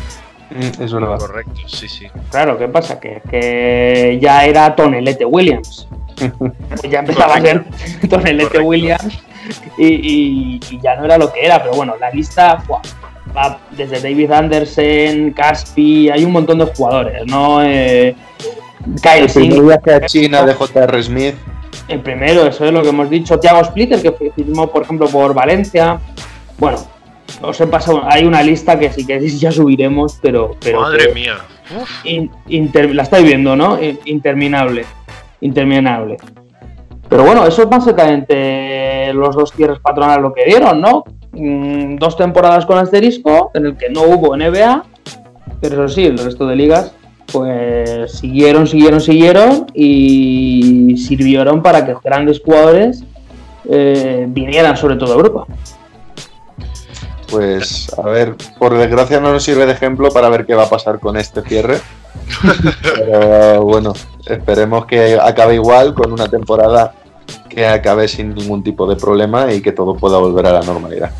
Mm, Es verdad. Correcto, sí, sí. Claro, ¿qué pasa? Que, que ya era Tonelete Williams. Pues ya empezaba a ser Tonelete Correcto. Williams y, y- y ya no era lo que era. Pero bueno, la lista ¡buah! Va desde David Anderson, Caspi, hay un montón de jugadores, ¿no? Eh, Kyle El Singh, viaje a China de J.R. Smith. el primero, eso es lo que hemos dicho. Thiago Splitter, que firmó, por ejemplo, por Valencia. Bueno, os he pasado, hay una lista que si queréis ya subiremos, pero. pero Madre mía. in- inter- la estáis viendo, ¿no? In- Interminable. Interminable. Pero bueno, eso es básicamente los dos cierres patronales lo que dieron, ¿no? Mm, dos temporadas con asterisco, en el que no hubo NBA, pero eso sí, el resto de ligas, pues siguieron, siguieron, siguieron y sirvieron para que grandes jugadores eh, vinieran sobre todo a Europa. Pues, a ver, por desgracia no nos sirve de ejemplo para ver qué va a pasar con este cierre. Pero bueno, esperemos que acabe igual con una temporada que acabe sin ningún tipo de problema y que todo pueda volver a la normalidad.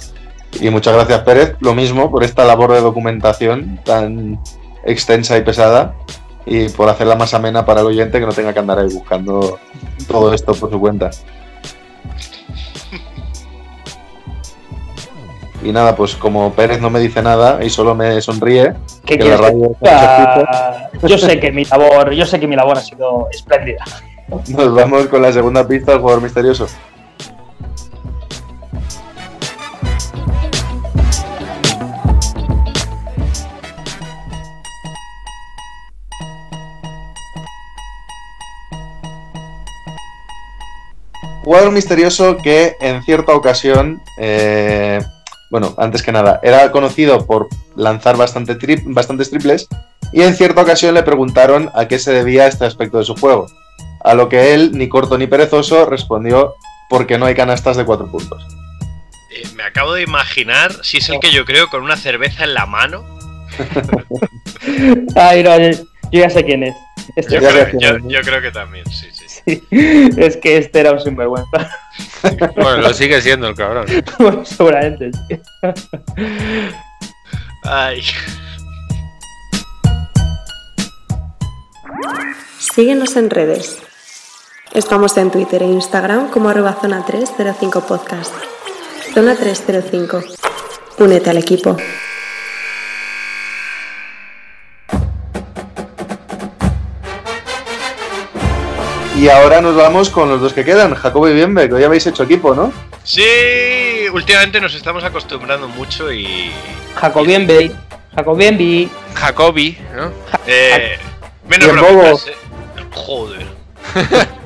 Y muchas gracias Pérez, lo mismo por esta labor de documentación tan extensa y pesada y por hacerla más amena para el oyente que no tenga que andar ahí buscando todo esto por su cuenta. Y nada, pues como Pérez no me dice nada y solo me sonríe, ¿Qué que la radio que? Yo sé que mi labor, yo sé que mi labor ha sido espléndida. Nos vamos con la segunda pista del jugador misterioso. Jugador misterioso que en cierta ocasión, eh, bueno, antes que nada, era conocido por lanzar bastante bastantes triples y en cierta ocasión le preguntaron a qué se debía este aspecto de su juego. A lo que él, ni corto ni perezoso, respondió porque no hay canastas de cuatro puntos. Eh, me acabo de imaginar si es el que yo creo con una cerveza en la mano. Ay, no, yo, yo ya sé quién es. Este- Yo, Ya creo, sé quién yo- es, ¿no? yo creo que también, sí, sí. sí. Es que este era un sinvergüenza. Bueno, lo sigue siendo el cabrón. Bueno, seguramente. sí. Ay. Síguenos en redes. Estamos en Twitter e Instagram como arroba zona 305 podcast. Zona 305. Únete al equipo. Y ahora nos vamos con los dos que quedan, Jacobo y Bienve, que hoy habéis hecho equipo, ¿no? Sí, últimamente nos estamos acostumbrando mucho y. Jacobien B. Jacobien B. Jacobi, ¿no? Eh, menos bromitas, eh. Joder.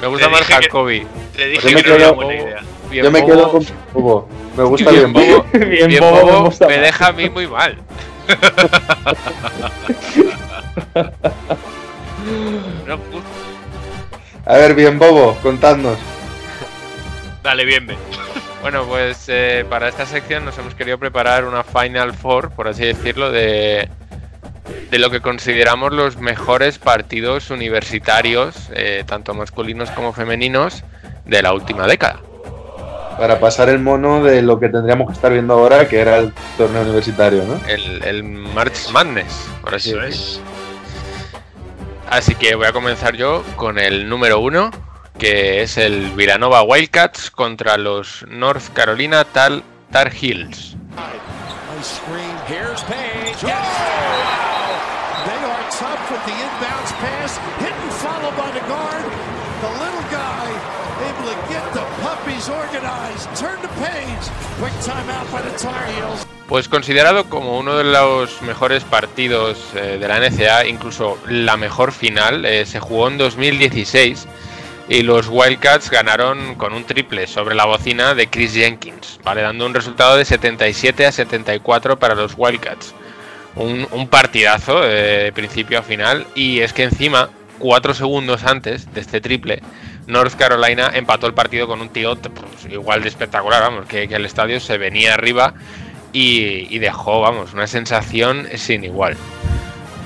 Me gusta más que- Jacobi. Te Yo dije me que no era quedo- buena idea. Bien Yo me bobo, quedo con Bobo. Me gusta bien bien bobo, Bien bien bobo, me bobo, deja a mí muy mal. No, pu- A ver, bien Bobo, contadnos. Dale, bien, ve. Bueno, pues eh, para esta sección nos hemos querido preparar una Final Four, por así decirlo, de, de lo que consideramos los mejores partidos universitarios, eh, tanto masculinos como femeninos, de la última década. Para pasar el mono de lo que tendríamos que estar viendo ahora, que era el torneo universitario, ¿no? El, el March Madness, por así decirlo. es. Así que voy a comenzar yo con el número uno, que es el Villanova Wildcats contra los North Carolina Tal Tar Heels. Nice screen. Here's Page. Oh! They are tough with the inbounds pass. Hit and follow by the guard. The little guy able to get the puppies organized. Turn to Page. Quick timeout by the Tar Heels. Pues considerado como uno de los mejores partidos eh, de la NCA, incluso la mejor final, eh, se jugó en 2016 y los Wildcats ganaron con un triple sobre la bocina de Chris Jenkins, ¿vale? dando un resultado de 77 a 74 para los Wildcats. Un, partidazo eh, de principio a final y es que encima, cuatro segundos antes de este triple, North Carolina empató el partido con un tiro pues, igual de espectacular, vamos, que, que el estadio se venía arriba y, y dejó, vamos, una sensación sin igual.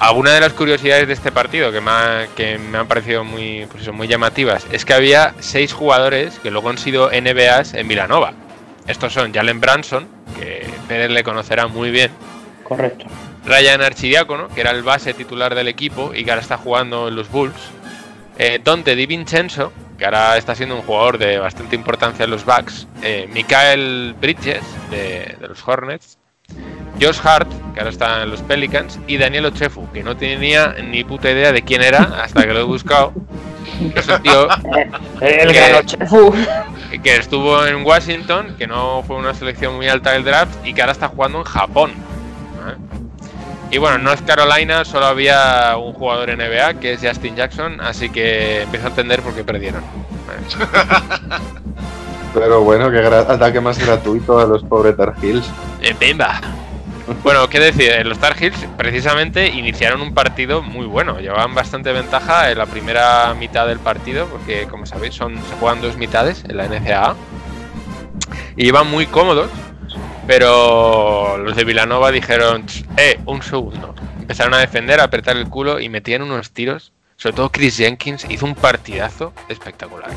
Alguna de las curiosidades de este partido que me, ha- que me han parecido muy, pues eso, muy llamativas es que había seis jugadores que luego han sido NBAs en Villanova. Estos son Jalen Branson, que Pérez le conocerá muy bien, Correcto. Ryan Archidiácono, que era el base titular del equipo y que ahora está jugando en los Bulls. Eh, Dante Di Vincenzo, que ahora está siendo un jugador de bastante importancia en los Bucks. Eh, Mikael Bridges, de, de los Hornets. Josh Hart, que ahora está en los Pelicans. Y Daniel Ochefu, que no tenía ni puta idea de quién era hasta que lo he buscado. Es un tío El Que- estuvo en Washington, que no fue una selección muy alta del draft y que ahora está jugando en Japón. Y bueno, en North Carolina solo había un jugador NBA que es Justin Jackson, así que empiezo a entender por qué perdieron. ¿vale? Pero bueno, qué ataque más gratuito a los pobres Tar Heels. Eh. Bueno, qué decir, eh, los Tar Heels precisamente iniciaron un partido muy bueno, llevaban bastante ventaja en la primera mitad del partido, porque como sabéis son, se juegan dos mitades en la NCAA, y iban muy cómodos, pero los de Villanova dijeron, "Ch, eh, un segundo, empezaron a defender, a apretar el culo y metían unos tiros, sobre todo Chris Jenkins hizo un partidazo espectacular.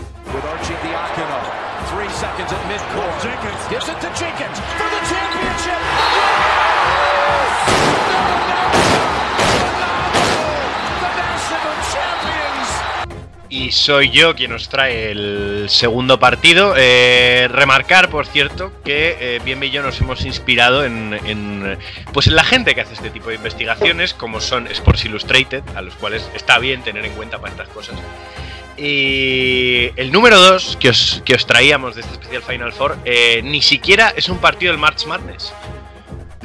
Y soy yo quien os trae el segundo partido. Eh, remarcar, por cierto, que eh, bien y yo nos hemos inspirado en, pues en la gente que hace este tipo de investigaciones, como son Sports Illustrated, a los cuales está bien tener en cuenta para estas cosas. Y el número 2 que os, que os traíamos de este especial Final Four eh, ni siquiera es un partido del March Madness.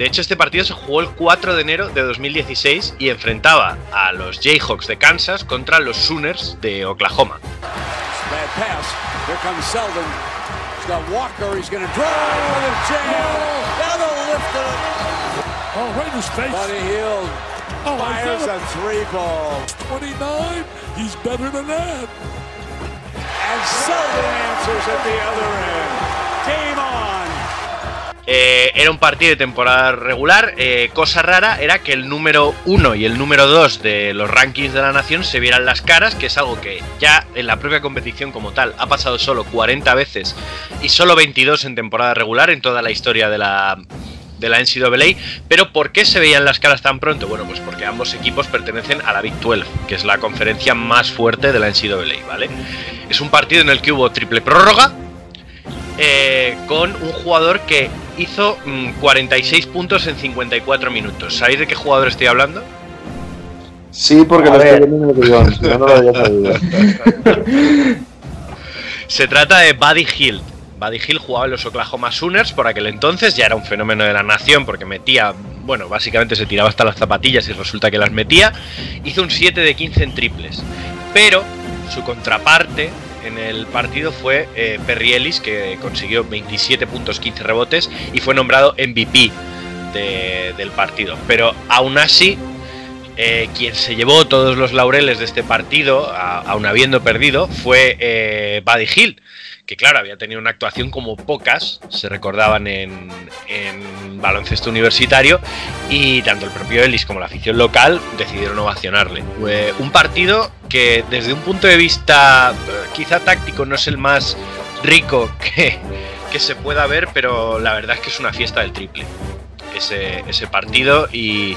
De hecho, este partido se jugó el 4 de enero de 2016 y enfrentaba a los Jayhawks de Kansas contra los Sooners de Oklahoma. Bad pass. Here comes Selden. He's got Walker. He's going to drive with a jam. Now they'll lift it. Right in his face. Buddy Hield I fires got a three ball. 29. He's better than that. And Selden answers at the other end. Game on. Eh, era un partido de temporada regular. eh, cosa rara era que el número 1 y el número 2 de los rankings de la nación se vieran las caras, que es algo que ya en la propia competición como tal ha pasado solo 40 veces y solo 22 en temporada regular en toda la historia de la, de la NCAA. Pero ¿por qué se veían las caras tan pronto? Bueno, pues porque ambos equipos pertenecen a la Big 12, que es la conferencia más fuerte de la NCAA, ¿vale? Es un partido en el que hubo triple prórroga. Eh, con un jugador que hizo mm, 46 puntos en 54 minutos. ¿Sabéis de qué jugador estoy hablando? Sí, porque A lo ver. estoy viendo en el no lo había sabido. Se trata de Buddy Hill. Buddy Hill jugaba en los Oklahoma Sooners por aquel entonces, ya era un fenómeno de la nación porque metía, bueno, básicamente se tiraba hasta las zapatillas y resulta que las metía. Hizo un 7 de 15 en triples. Pero su contraparte en el partido fue eh, Perry Ellis, que consiguió 27 puntos, 15 rebotes y fue nombrado MVP de- del partido. Pero aún así, eh, quien se llevó todos los laureles de este partido, a- aun habiendo perdido, fue eh, Buddy Hill, que claro, había tenido una actuación como pocas, se recordaban en, baloncesto universitario, y tanto el propio Ellis como la afición local decidieron ovacionarle. Un partido que desde un punto de vista eh, quizá táctico no es el más rico que, que se pueda ver, pero la verdad es que es una fiesta del triple ese, ese partido y,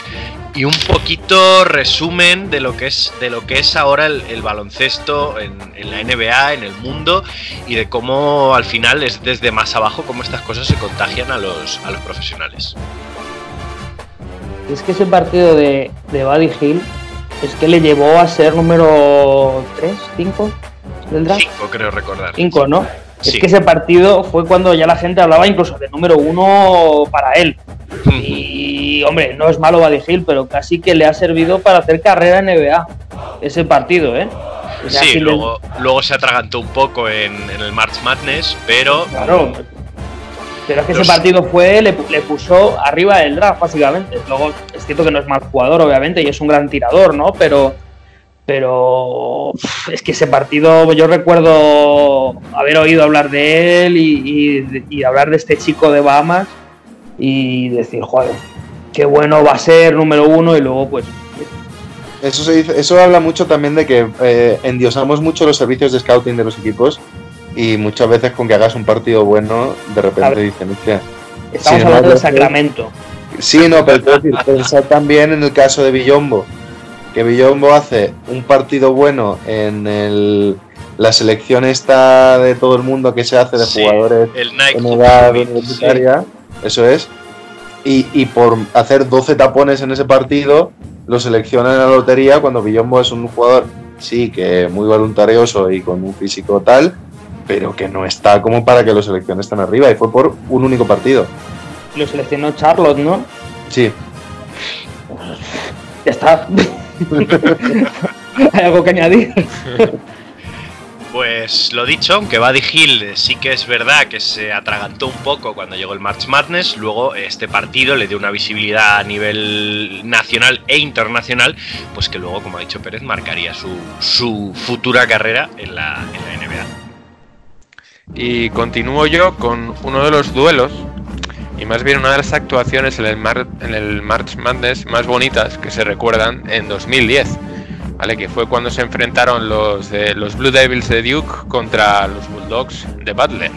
y un poquito resumen de lo que es de lo que es ahora el, el baloncesto en, en la NBA, en el mundo y de cómo al final es desde más abajo cómo estas cosas se contagian a los, a los profesionales. Es que ese partido de, de Buddy Hill es que le llevó a ser número 3, 5 del draft. Cinco creo recordar. 5, ¿no? Sí. Es que ese partido fue cuando ya la gente hablaba incluso de número uno para él. Y, hombre, no es malo Hill, pero casi que le ha servido para hacer carrera en NBA. Ese partido, ¿eh? O sea, Sí, le- luego, luego se atragantó un poco en, en el March Madness, pero Claro. Pero es que ese partido fue, le, le puso arriba del draft, básicamente. Luego, es cierto que no es mal jugador, obviamente, y es un gran tirador, ¿no? Pero. Pero. Es que ese partido, yo recuerdo haber oído hablar de él y, y- y hablar de este chico de Bahamas y decir, joder, qué bueno va a ser, número uno, y luego, pues. Eso, se dice- eso habla mucho también de que eh, endiosamos mucho los servicios de scouting de los equipos y muchas veces con que hagas un partido bueno, de repente dicen, hostia. Estamos Sí, hablando no, de sé- Sacramento. Sí, no, pero quiero decir, pensad también en el caso de Villombo, que Villombo hace un partido bueno en el, la selección esta de todo el mundo que se hace de Sí, jugadores el Nike en edad universitaria, eso es, y, y por hacer 12 tapones en ese partido, lo seleccionan en la lotería cuando Villombo es un jugador, sí, que muy voluntarioso y con un físico tal, pero que no está como para que lo selecciones tan arriba, y fue por un único partido. Lo seleccionó Charlotte, ¿no? Sí, Ya está. ¿Hay algo que añadir? Pues lo dicho, aunque Buddy Hill sí que es verdad que se atragantó un poco cuando llegó el March Madness, luego este partido le dio una visibilidad a nivel nacional e internacional, pues que luego, como ha dicho Pérez, marcaría su, su futura carrera en la, en la NBA. Y continúo yo con uno de los duelos, y más bien una de las actuaciones en el, Mar- en el March Madness más bonitas que se recuerdan en 2010, ¿vale? que fue cuando se enfrentaron los, eh, los Blue Devils de Duke contra los Bulldogs de Butler.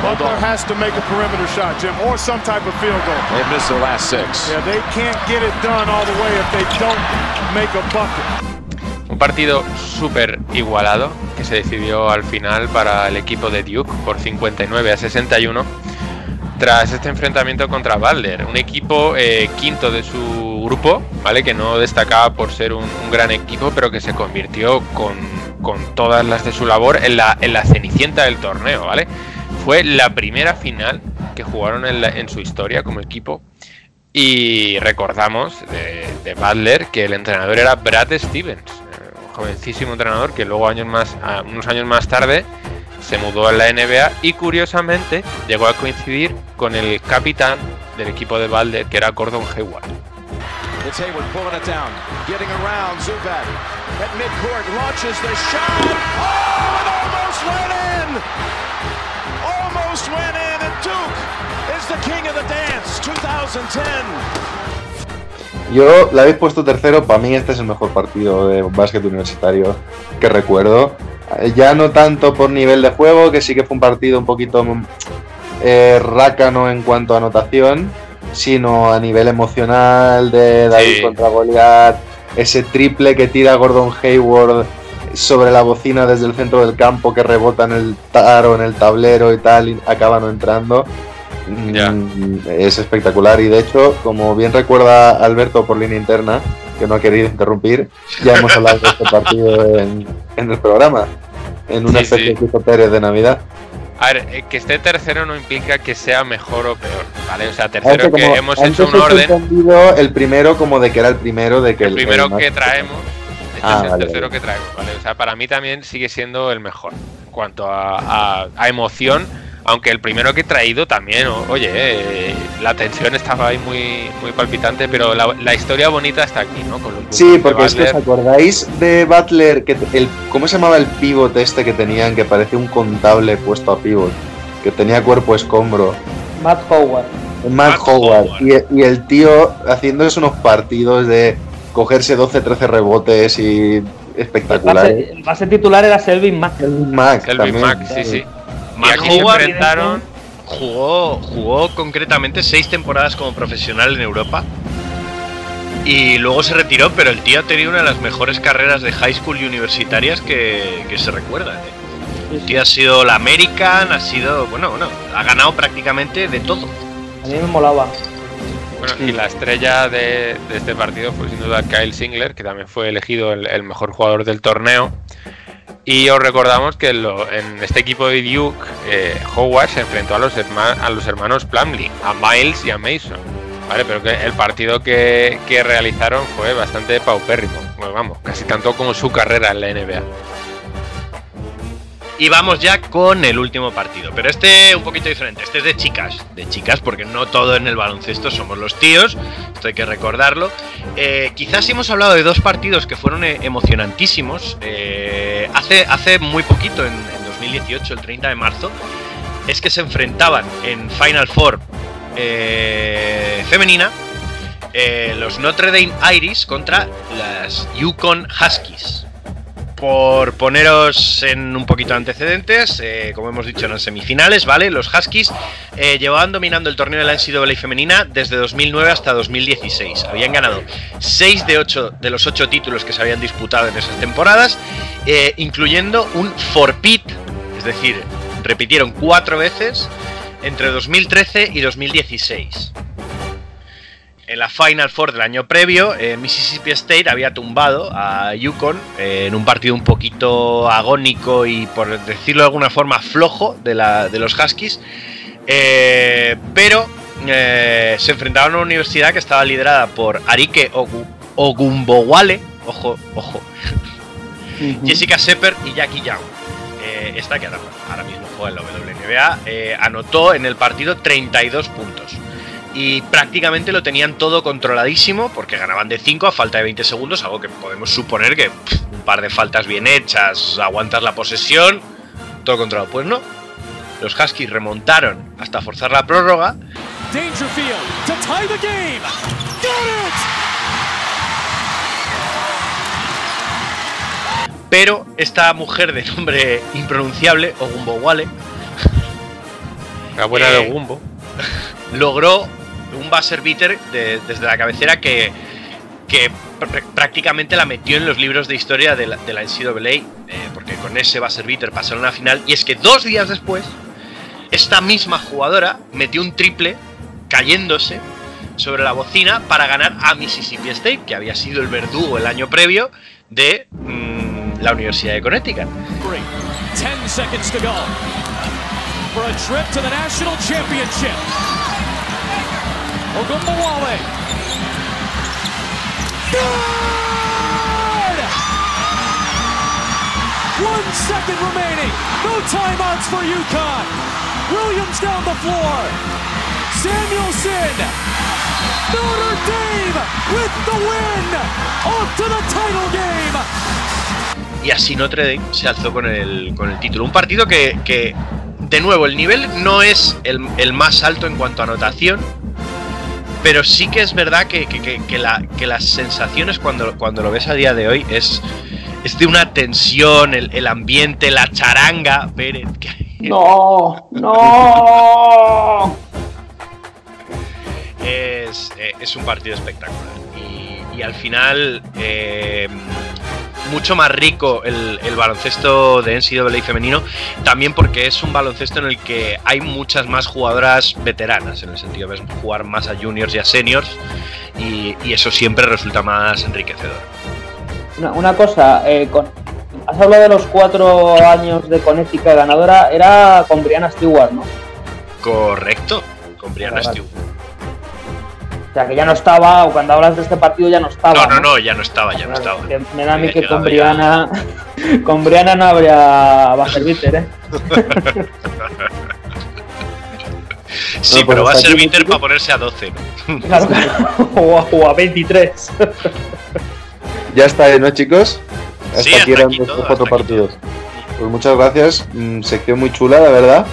Butler has to make a perimeter shot, Jim, or some type of field goal. They missed the last six. Yeah, they can't get it done all the way if they don't make a bucket. Un partido súper igualado que se decidió al final para el equipo de Duke por 59 a 61 tras este enfrentamiento contra Butler, un equipo eh, quinto de su grupo, ¿vale? Que no destacaba por ser un, gran equipo, pero que se convirtió con, con todas las de su labor en la, en la cenicienta del torneo, ¿vale? Fue la primera final que jugaron en, su historia como equipo y recordamos de, de Butler que el entrenador era Brad Stevens, eh, un jovencísimo entrenador que luego años más, unos años más tarde se mudó a la NBA y curiosamente llegó a coincidir con el capitán del equipo de Butler que era Gordon Hayward. It's Hayward pulling it down, getting around Zubat. At midcourt, launches the shot. Oh, it almost went in! Almost went in, and Duke is the king of the dance, 2010. Yo la habéis puesto tercero, para mí este es el mejor partido de básquet universitario que recuerdo. Eh, Ya no tanto por nivel de juego, que sí que fue un partido un poquito mm, eh, rácano en cuanto a anotación, sino a nivel emocional de David Sí. contra Goliath, ese triple que tira Gordon Hayward sobre la bocina desde el centro del campo que rebota en el taro, en el tablero y tal, y acaba no entrando. Mm, Es espectacular y de hecho, como bien recuerda Alberto por línea interna, que no ha querido interrumpir, ya hemos hablado de este partido en, en el programa, en una Sí, especie sí. de Pérez de Navidad. A ver, eh, que esté tercero no implica que sea mejor o peor, ¿vale? O sea, Antes, tercero que como- hemos hecho un orden, el primero como de que era el primero de que el primero que traemos, este Ah, es el vale, tercero vale. que traemos, ¿vale? O sea, para mí también sigue siendo el mejor en cuanto a, a- a emoción, aunque el primero que he traído también, oye, eh, la tensión estaba ahí muy, muy palpitante, pero la, la historia bonita está aquí, ¿no? Con los Sí, porque es que os Butler. acordáis de Butler, que el, ¿cómo se llamaba el pivot este que tenían? Que parecía un contable puesto a pivot, que tenía cuerpo escombro. Matt Howard. Matt, Matt Howard. Howard. Y, y el tío haciéndose unos partidos de cogerse 12-13 rebotes y El base, el base titular era Selvin Mack. Selvin Mack Selvin también. Mack, sí, sí. Y aquí se enfrentaron. jugó, jugó concretamente seis temporadas como profesional en Europa. Y luego se retiró, pero el tío ha tenido una de las mejores carreras de high school y universitarias que, que se recuerdan. ¿eh? El tío ha sido la American, ha sido, bueno, bueno, ha ganado prácticamente de todo. A mí me molaba. Bueno, y la estrella de, de este partido fue sin duda Kyle Singler, que también fue elegido el, el mejor jugador del torneo. Y os recordamos que en, este equipo de Duke, eh, Howard se enfrentó a los, herma- a los hermanos Plumlee, a Miles y a Mason. ¿Vale? Pero que el partido que, que realizaron fue bastante paupérrimo. Bueno, vamos, casi tanto como su carrera en la NBA. Y vamos ya con el último partido. Pero este un poquito diferente. Este es de chicas. De chicas, porque no todo en el baloncesto somos los tíos. Esto hay que recordarlo. Eh, quizás hemos hablado de dos partidos que fueron eh, emocionantísimos. eh, hace, hace muy poquito, en, en 2018, el 30 de marzo. Es que se enfrentaban en Final Four femenina. los Notre Dame Iris contra las Yukon Huskies. Por poneros en un poquito de antecedentes, eh, como hemos dicho en las semifinales, ¿vale? Los Huskies eh, llevaban dominando el torneo de la NCAA femenina desde 2009 hasta 2016. Habían ganado 6 de 8 de los 8 títulos que se habían disputado en esas temporadas, eh, incluyendo un forpit, es decir, repitieron cuatro veces entre 2013 y 2016. En la Final Four del año previo, eh, Mississippi State había tumbado a Yukon eh, en un partido un poquito agónico y, por decirlo de alguna forma, flojo de, la- de los Huskies. Eh, pero eh, se enfrentaban a una universidad que estaba liderada por Arike Ogu- Ogumbowale, ojo, ojo, Jessica Sepper y Jackie Young. Esta que ahora, ahora mismo juega en la WNBA, anotó en el partido 32 puntos. Y prácticamente lo tenían todo controladísimo porque ganaban de 5 a falta de 20 segundos, algo que podemos suponer que pff, un par de faltas bien hechas, aguantas la posesión, todo controlado. Pues no. Los Huskies remontaron hasta forzar la prórroga! Pero esta mujer de nombre impronunciable, Ogumbowale, La buena Eh, de Gumbo. logró un buzzer beater de- desde la cabecera que, que pr- prácticamente la metió en los libros de historia de la, de la NCAA, eh, porque con ese buzzer beater pasaron a la final. Y es que dos días después, esta misma jugadora metió un triple cayéndose sobre la bocina para ganar a Mississippi State, que había sido el verdugo el año previo de mm, la Universidad de Connecticut. Great. Ogunbowale. Good! One second remaining. No timeouts for UConn. Williams down the floor. Samuelson. Notre Dame with the win. Off to the title game. y así Notre Dame se alzó con el, con el título. Un partido que, que, de nuevo, el nivel no es el, el más alto en cuanto a anotación, pero sí que es verdad que, que- que- que la- que las sensaciones cuando, cuando lo ves a día de hoy es, es de una tensión, el, el ambiente, la charanga, hay. No, no. es, eh, es un partido espectacular. Y, y al final, eh, mucho más rico el, el baloncesto de NCAA femenino, también porque es un baloncesto en el que hay muchas más jugadoras veteranas, en el sentido de jugar más a juniors y a seniors, y, y eso siempre resulta más enriquecedor. Una, una cosa, eh, con- has hablado de los cuatro años de Connecticut ganadora, era con Brianna Stewart, ¿no? Correcto, con Brianna. Stewart. O sea, que ya no estaba, o cuando hablas de este partido ya no estaba. No, no, no, ya no estaba, ya no estaba. Que me da a mí que con ya. Brianna, con Brianna no habría beater, ¿eh? Sí, No, pues pero va a ser chicos. para ponerse a 12. ¿no? Claro, o, a, o a 23. Ya está, ¿no, chicos? Hasta Sí, aquí hasta eran aquí estos todo, cuatro hasta aquí partidos. Pues muchas gracias. mm, sección muy chula, la verdad.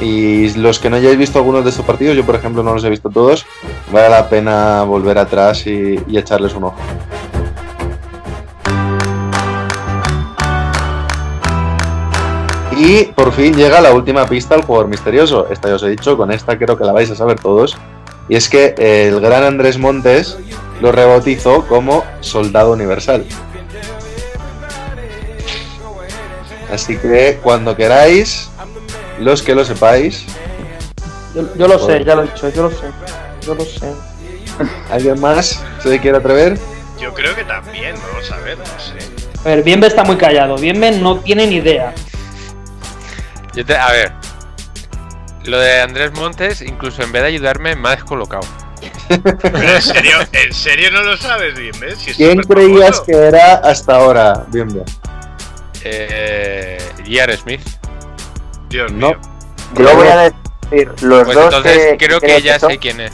Y los que no hayáis visto algunos de estos partidos, yo por ejemplo no los he visto todos, vale la pena volver atrás y, echarles un ojo. Y por fin llega la última pista al jugador misterioso. Esta ya os he dicho, con esta creo que la vais a saber todos. Y es que el gran Andrés Montes lo rebautizó como Soldado Universal. Así que cuando queráis, los que lo sepáis, Yo, yo lo sé, ya lo he dicho, yo lo sé. Yo lo sé. ¿alguien más se quiere atrever? Yo creo que también, vamos a ver, no sé. A ver, Bienve está muy callado. Bienve no tiene ni idea. Yo te- a ver. Lo de Andrés Montes, incluso en vez de ayudarme, me ha descolocado. Pero en serio, ¿en serio no lo sabes bien, ves? Si es ¿Quién creías famoso. que era hasta ahora? Bien, bien. Eh, J.R. Smith. Dios No. mío. Yo voy a decir los Pues dos entonces que creo que creo ya son, sé quién es.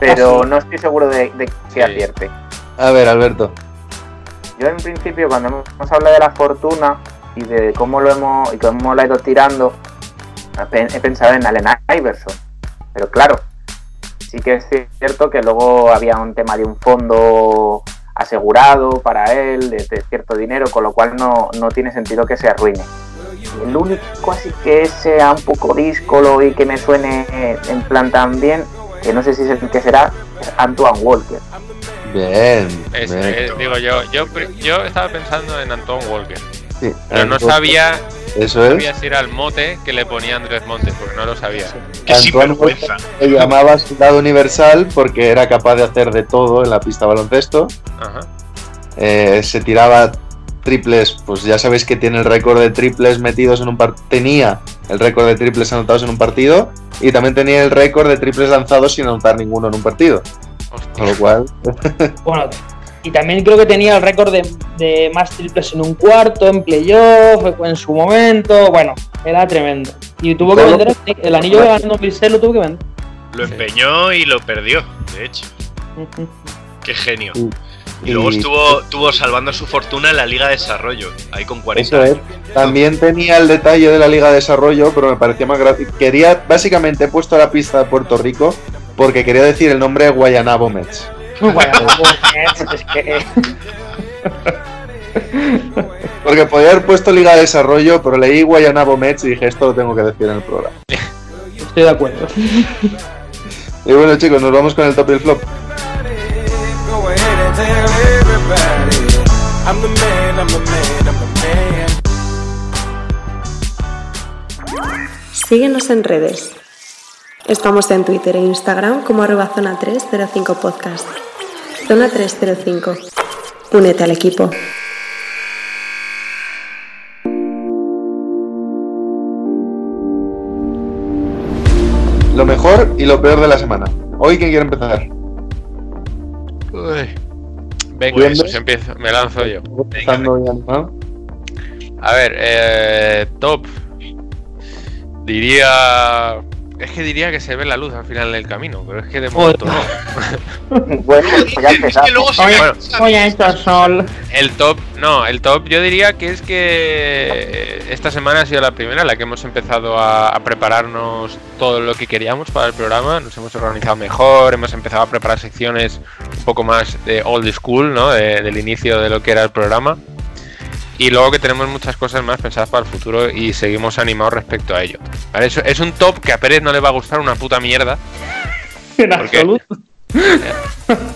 pero no estoy seguro de, de que Sí. acierte. A ver, Alberto. Yo en principio cuando hemos hablado de la fortuna y de cómo lo hemos y cómo la he ido tirando, he pensado en Allen Iverson. Pero claro, sí que es cierto que luego había un tema de un fondo asegurado para él, de, de cierto dinero, con lo cual no, no tiene sentido que se arruine. El único así que sea un poco díscolo y que me suene en plan también, que no sé si es el que será, es Antoine Walker. Bien. Es- bien. eh, digo yo, yo, yo estaba pensando en Anton Walker, Sí, pero no Antoine- sabía, Eso no es. sabía si era el mote que le ponía Andrés Montes, porque no lo sabía. Qué Antoine sinvergüenza. Se llamaba Soldado Universal porque era capaz de hacer de todo en la pista de baloncesto. Ajá. Eh, se tiraba triples, pues ya sabéis que tiene el récord de triples metidos en un partido. Tenía el récord de triples anotados en un partido y también tenía el récord de triples lanzados sin anotar ninguno en un partido. Con lo cual, Bueno, y también creo que tenía el récord de, de más triples en un cuarto, en playoff, en su momento. Bueno, era tremendo. Y tuvo que vender el, el anillo que ganó Birsel, lo tuvo que vender. Lo empeñó y lo perdió, de hecho. Qué genio. Y- Y luego estuvo, estuvo salvando su fortuna en la Liga de Desarrollo, ahí con 40 Eso es. años. También tenía el detalle de la Liga de Desarrollo, pero me parecía más gráfico. Quería, básicamente, he puesto la pista de Puerto Rico porque quería decir el nombre de Guayanabo Mets. Bueno, es que Porque podía haber puesto Liga de Desarrollo, pero leí Guayanabo Mets y dije, esto lo tengo que decir en el programa. estoy de acuerdo. Y bueno, chicos, nos vamos con el top y el flop. I'm the man, I'm the man, I'm the man. Síguenos en redes. Estamos en Twitter e Instagram como arroba zona 305 podcast. Zona 305. Únete al equipo. Lo mejor y lo peor de la semana. Hoy, ¿quién quiere empezar? Uy. Venga, me lanzo yo. Hoy animado. A ver, eh, top. Diría. Es que diría que se ve la luz al final del camino, pero es que de momento no. Bueno, pues ya Es empezamos. que luego se Oye, me- Oye, esto sol. El top, no, el top yo diría que es que esta semana ha sido la primera en la que hemos empezado a, a prepararnos todo lo que queríamos para el programa, nos hemos organizado mejor, hemos empezado a preparar secciones un poco más de old school, ¿no? De- del inicio de lo que era el programa. Y luego que tenemos muchas cosas más pensadas para el futuro y seguimos animados respecto a ello. ¿Vale? Es, es un top que a Pérez no le va a gustar una puta mierda. En.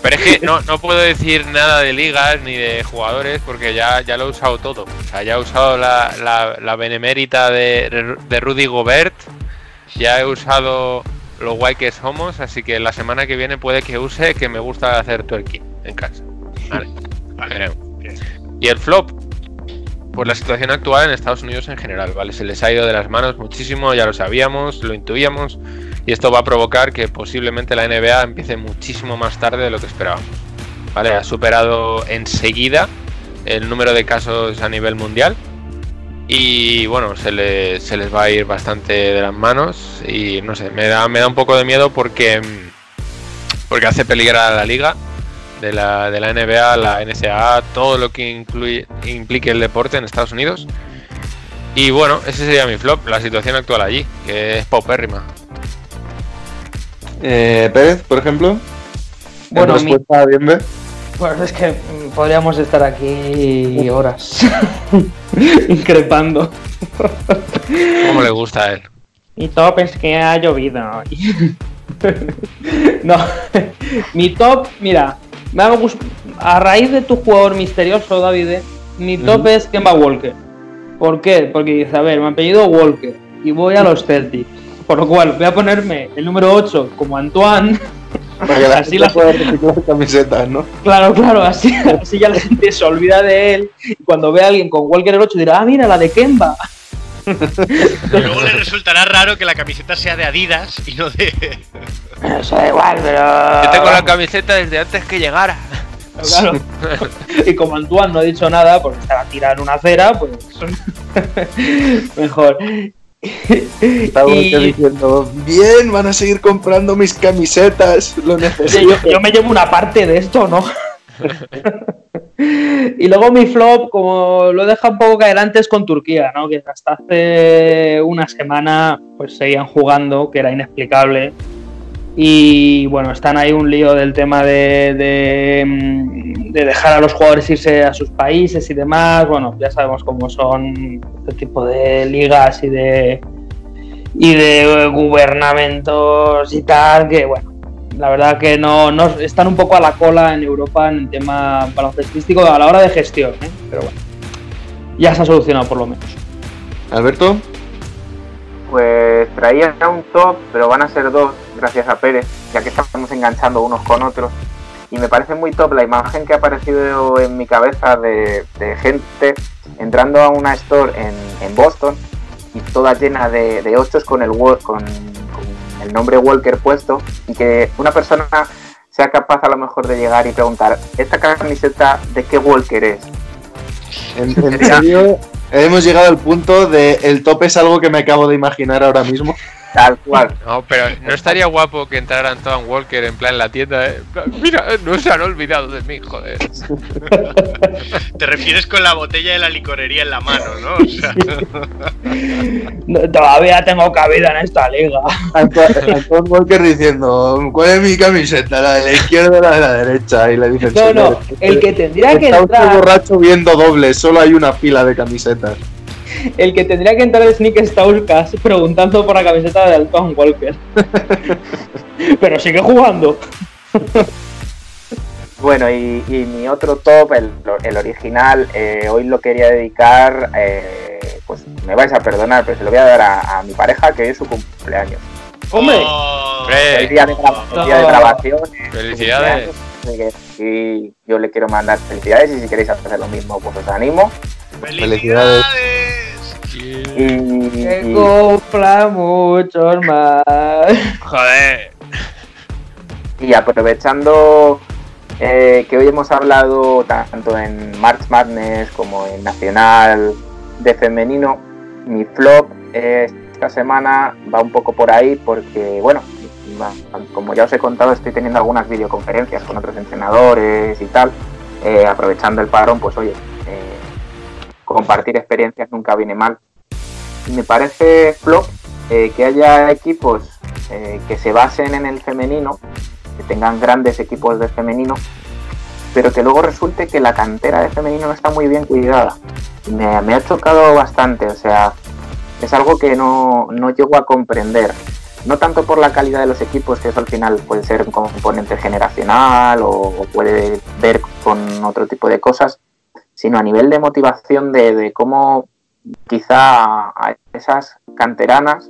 Pero es que no, no puedo decir nada de ligas ni de jugadores porque ya, ya lo he usado todo. O sea, ya he usado la, la, la benemérita de, de Rudy Gobert, ya he usado los guay que somos, así que la semana que viene puede que use que me gusta hacer twerking en casa. Vale. Y el flop, pues la situación actual en Estados Unidos en general, ¿vale? Se les ha ido de las manos muchísimo, ya lo sabíamos, lo intuíamos, y esto va a provocar que posiblemente la NBA empiece muchísimo más tarde de lo que esperábamos. ¿Vale? Ha superado enseguida el número de casos a nivel mundial. Y bueno, se, le- se les va a ir bastante de las manos. Y no sé, me da, me da un poco de miedo porque, porque hace peligrar a la liga de la, de la NBA, la NCAA, todo lo que incluye, implique el deporte en Estados Unidos. Y bueno, ese sería mi flop, la situación actual allí, que es paupérrima. Eh, Pérez, por ejemplo. Bueno, en mi- Bienve. Bueno, es que mm, podríamos estar aquí horas increpando. ¿Cómo le gusta a él? Mi top es que ha llovido. no, mi top, mira, me hago gus- a raíz de tu jugador misterioso, David, mi top Ujú. es Kemba Walker. ¿Por qué? Porque dice, a ver, me apellido Walker y voy a los Celtics. Por lo cual voy a ponerme el número 8 como Antoine. Para que la Así gente la- pueda reciclar camisetas, ¿no? Claro, claro, así, así ya la gente se olvida de él. Y cuando ve a alguien con Walker el 8 dirá, ah, mira, la de Kemba. Luego le resultará raro que la camiseta sea de Adidas y no de. Eso da igual, pero. Yo tengo la camiseta desde antes que llegara. Claro. Y como Antoine no ha dicho nada, porque estaba tirado en una acera, pues. Mejor. Estaba Y- diciendo, bien, van a seguir comprando mis camisetas, lo necesito. yo, yo me llevo una parte de esto, ¿no? y luego mi flop, como lo deja un poco caer antes con Turquía, ¿no? Que hasta hace una semana pues seguían jugando, que era inexplicable. Y bueno, están ahí un lío del tema de, de, mm, de dejar a los jugadores irse a sus países y demás. Bueno, ya sabemos cómo son este tipo de ligas y de y de gubernamentos y tal, que bueno, la verdad que no, no están un poco a la cola en Europa en el tema baloncestístico a la hora de gestión, ¿eh? pero bueno, ya se ha solucionado por lo menos. Alberto, Pues traía un top, pero van a ser dos, gracias a Pérez, ya que estamos enganchando unos con otros. Y me parece muy top la imagen que ha aparecido en mi cabeza de, de gente entrando a una store en, en Boston y toda llena de, de ochos con el, con el nombre Walker puesto y que una persona sea capaz a lo mejor de llegar y preguntar, ¿esta camiseta de qué Walker es? en, en serio, hemos llegado al punto de el top es algo que me acabo de imaginar ahora mismo. Tal cual. No, pero no estaría guapo que entrara Antoine Walker en plan en la tienda, ¿eh? Mira, no se han olvidado de mí, joder. Te refieres con la botella de la licorería en la mano, ¿no? O sea, No, todavía tengo cabida en esta liga. Antoine Antoine Walker diciendo, ¿cuál es mi camiseta? ¿La de la izquierda o la de la derecha? Y le dicen, No, no, "Señor, el que tendría que entrar, borracho viendo dobles, solo hay una fila de camisetas. El que tendría que entrar es Sneak Stauskas preguntando por la camiseta de Alton Walker. pero sigue jugando. Bueno, y, y mi otro top, el, el original, eh, hoy lo quería dedicar, eh, pues me vais a perdonar, pero se lo voy a dar a, a mi pareja, que hoy es su cumpleaños. Hombre, oh, El día de, gra- el día de Oh. grabación. Felicidades. Y yo le quiero mandar felicidades y si queréis hacer lo mismo, pues os animo. ¡Felicidades! Y, y- que compra muchos más. Joder. Y aprovechando eh, que hoy hemos hablado tanto en March Madness como en Nacional de Femenino, mi flop eh, esta semana va un poco por ahí porque, bueno, como ya os he contado, estoy teniendo algunas videoconferencias con otros entrenadores y tal. Eh, aprovechando el parón, pues oye, eh, compartir experiencias nunca viene mal. Me parece flop eh, que haya equipos eh, que se basen en el femenino que tengan grandes equipos de femenino, pero que luego resulte que la cantera de femenino no está muy bien cuidada. Me, ha chocado bastante, o sea, es algo que no, no llego a comprender. no tanto por la calidad de los equipos, que eso al final puede ser un componente generacional o puede ver con otro tipo de cosas, sino a nivel de motivación de, de cómo quizá a esas canteranas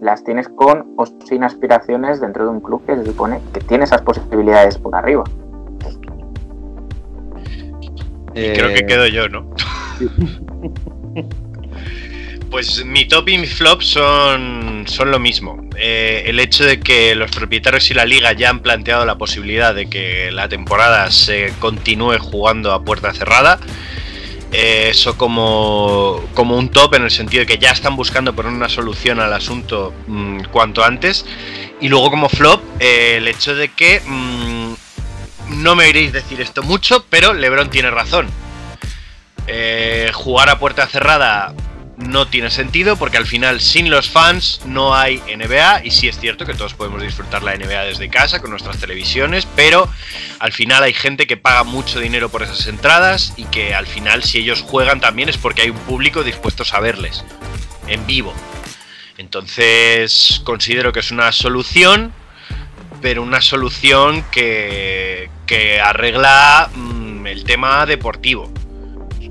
las tienes con o sin aspiraciones dentro de un club que se supone que tiene esas posibilidades por arriba. Y creo que Eh, quedo yo, ¿no? Pues mi top y mi flop son, son lo mismo. Eh, el hecho de que los propietarios y la liga ya han planteado la posibilidad de que la temporada se continúe jugando a puerta cerrada. eh, eso como, como un top en el sentido de que ya están buscando poner una solución al asunto mm, cuanto antes. Y luego como flop, eh, el hecho de que mm, no me oiréis decir esto mucho, pero Lebron tiene razón. Jugar a puerta cerrada no tiene sentido porque al final sin los fans no hay NBA y sí es cierto que todos podemos disfrutar la NBA desde casa con nuestras televisiones, pero al final hay gente que paga mucho dinero por esas entradas y que al final si ellos juegan también es porque hay un público dispuesto a verles en vivo. Entonces considero que es una solución, pero una solución que, que arregla mm, el tema deportivo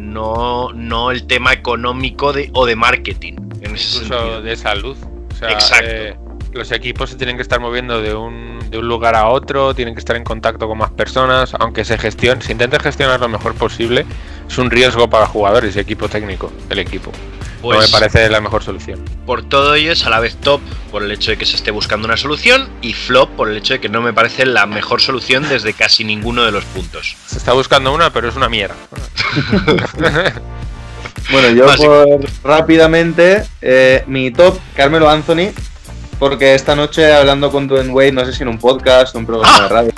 no, no el tema económico de, o de marketing. En ese Incluso sentido. de salud. O sea, Exacto. eh, los equipos se tienen que estar moviendo de un, de un lugar a otro, tienen que estar en contacto con más personas, aunque se gestione, se intente gestionar lo mejor posible, es un riesgo para jugadores y equipo técnico del equipo. No Pues- me parece la mejor solución. Por todo ello es a la vez top por el hecho de que se esté buscando una solución y flop por el hecho de que no me parece la mejor solución desde casi ninguno de los puntos. Se está buscando una, pero es una mierda. Bueno, yo Básico. por rápidamente, eh, mi top, Carmelo Anthony, porque esta noche hablando con Dwayne Wade, no sé si en un podcast o un programa de radio,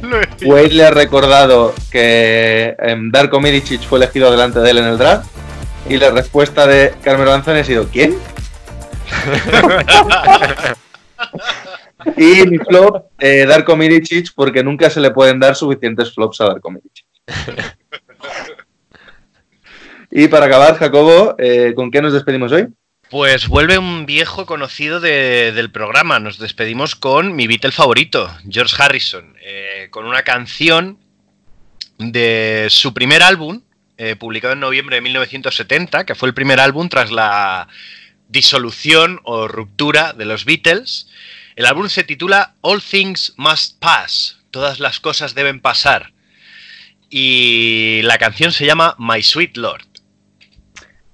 Wade le ha recordado que em, Darko Milicic fue elegido delante de él en el draft y la respuesta de Carmelo Anthony ha sido ¿quién? y mi flop, eh, Darko Milicic, porque nunca se le pueden dar suficientes flops a Darko Milicic. y para acabar, Jacobo, eh, ¿con qué nos despedimos hoy? Pues vuelve un viejo conocido de- del programa. Nos despedimos con mi Beatle favorito, George Harrison, eh, con una canción de su primer álbum, eh, publicado en noviembre de 1970, que fue el primer álbum tras la disolución o ruptura de los Beatles. El álbum se titula All Things Must Pass, todas las cosas deben pasar. Y la canción se llama My Sweet Lord.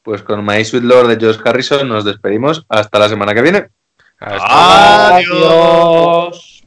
Pues con My Sweet Lord de George Harrison nos despedimos. Hasta la semana que viene. Hasta Adiós. Adiós.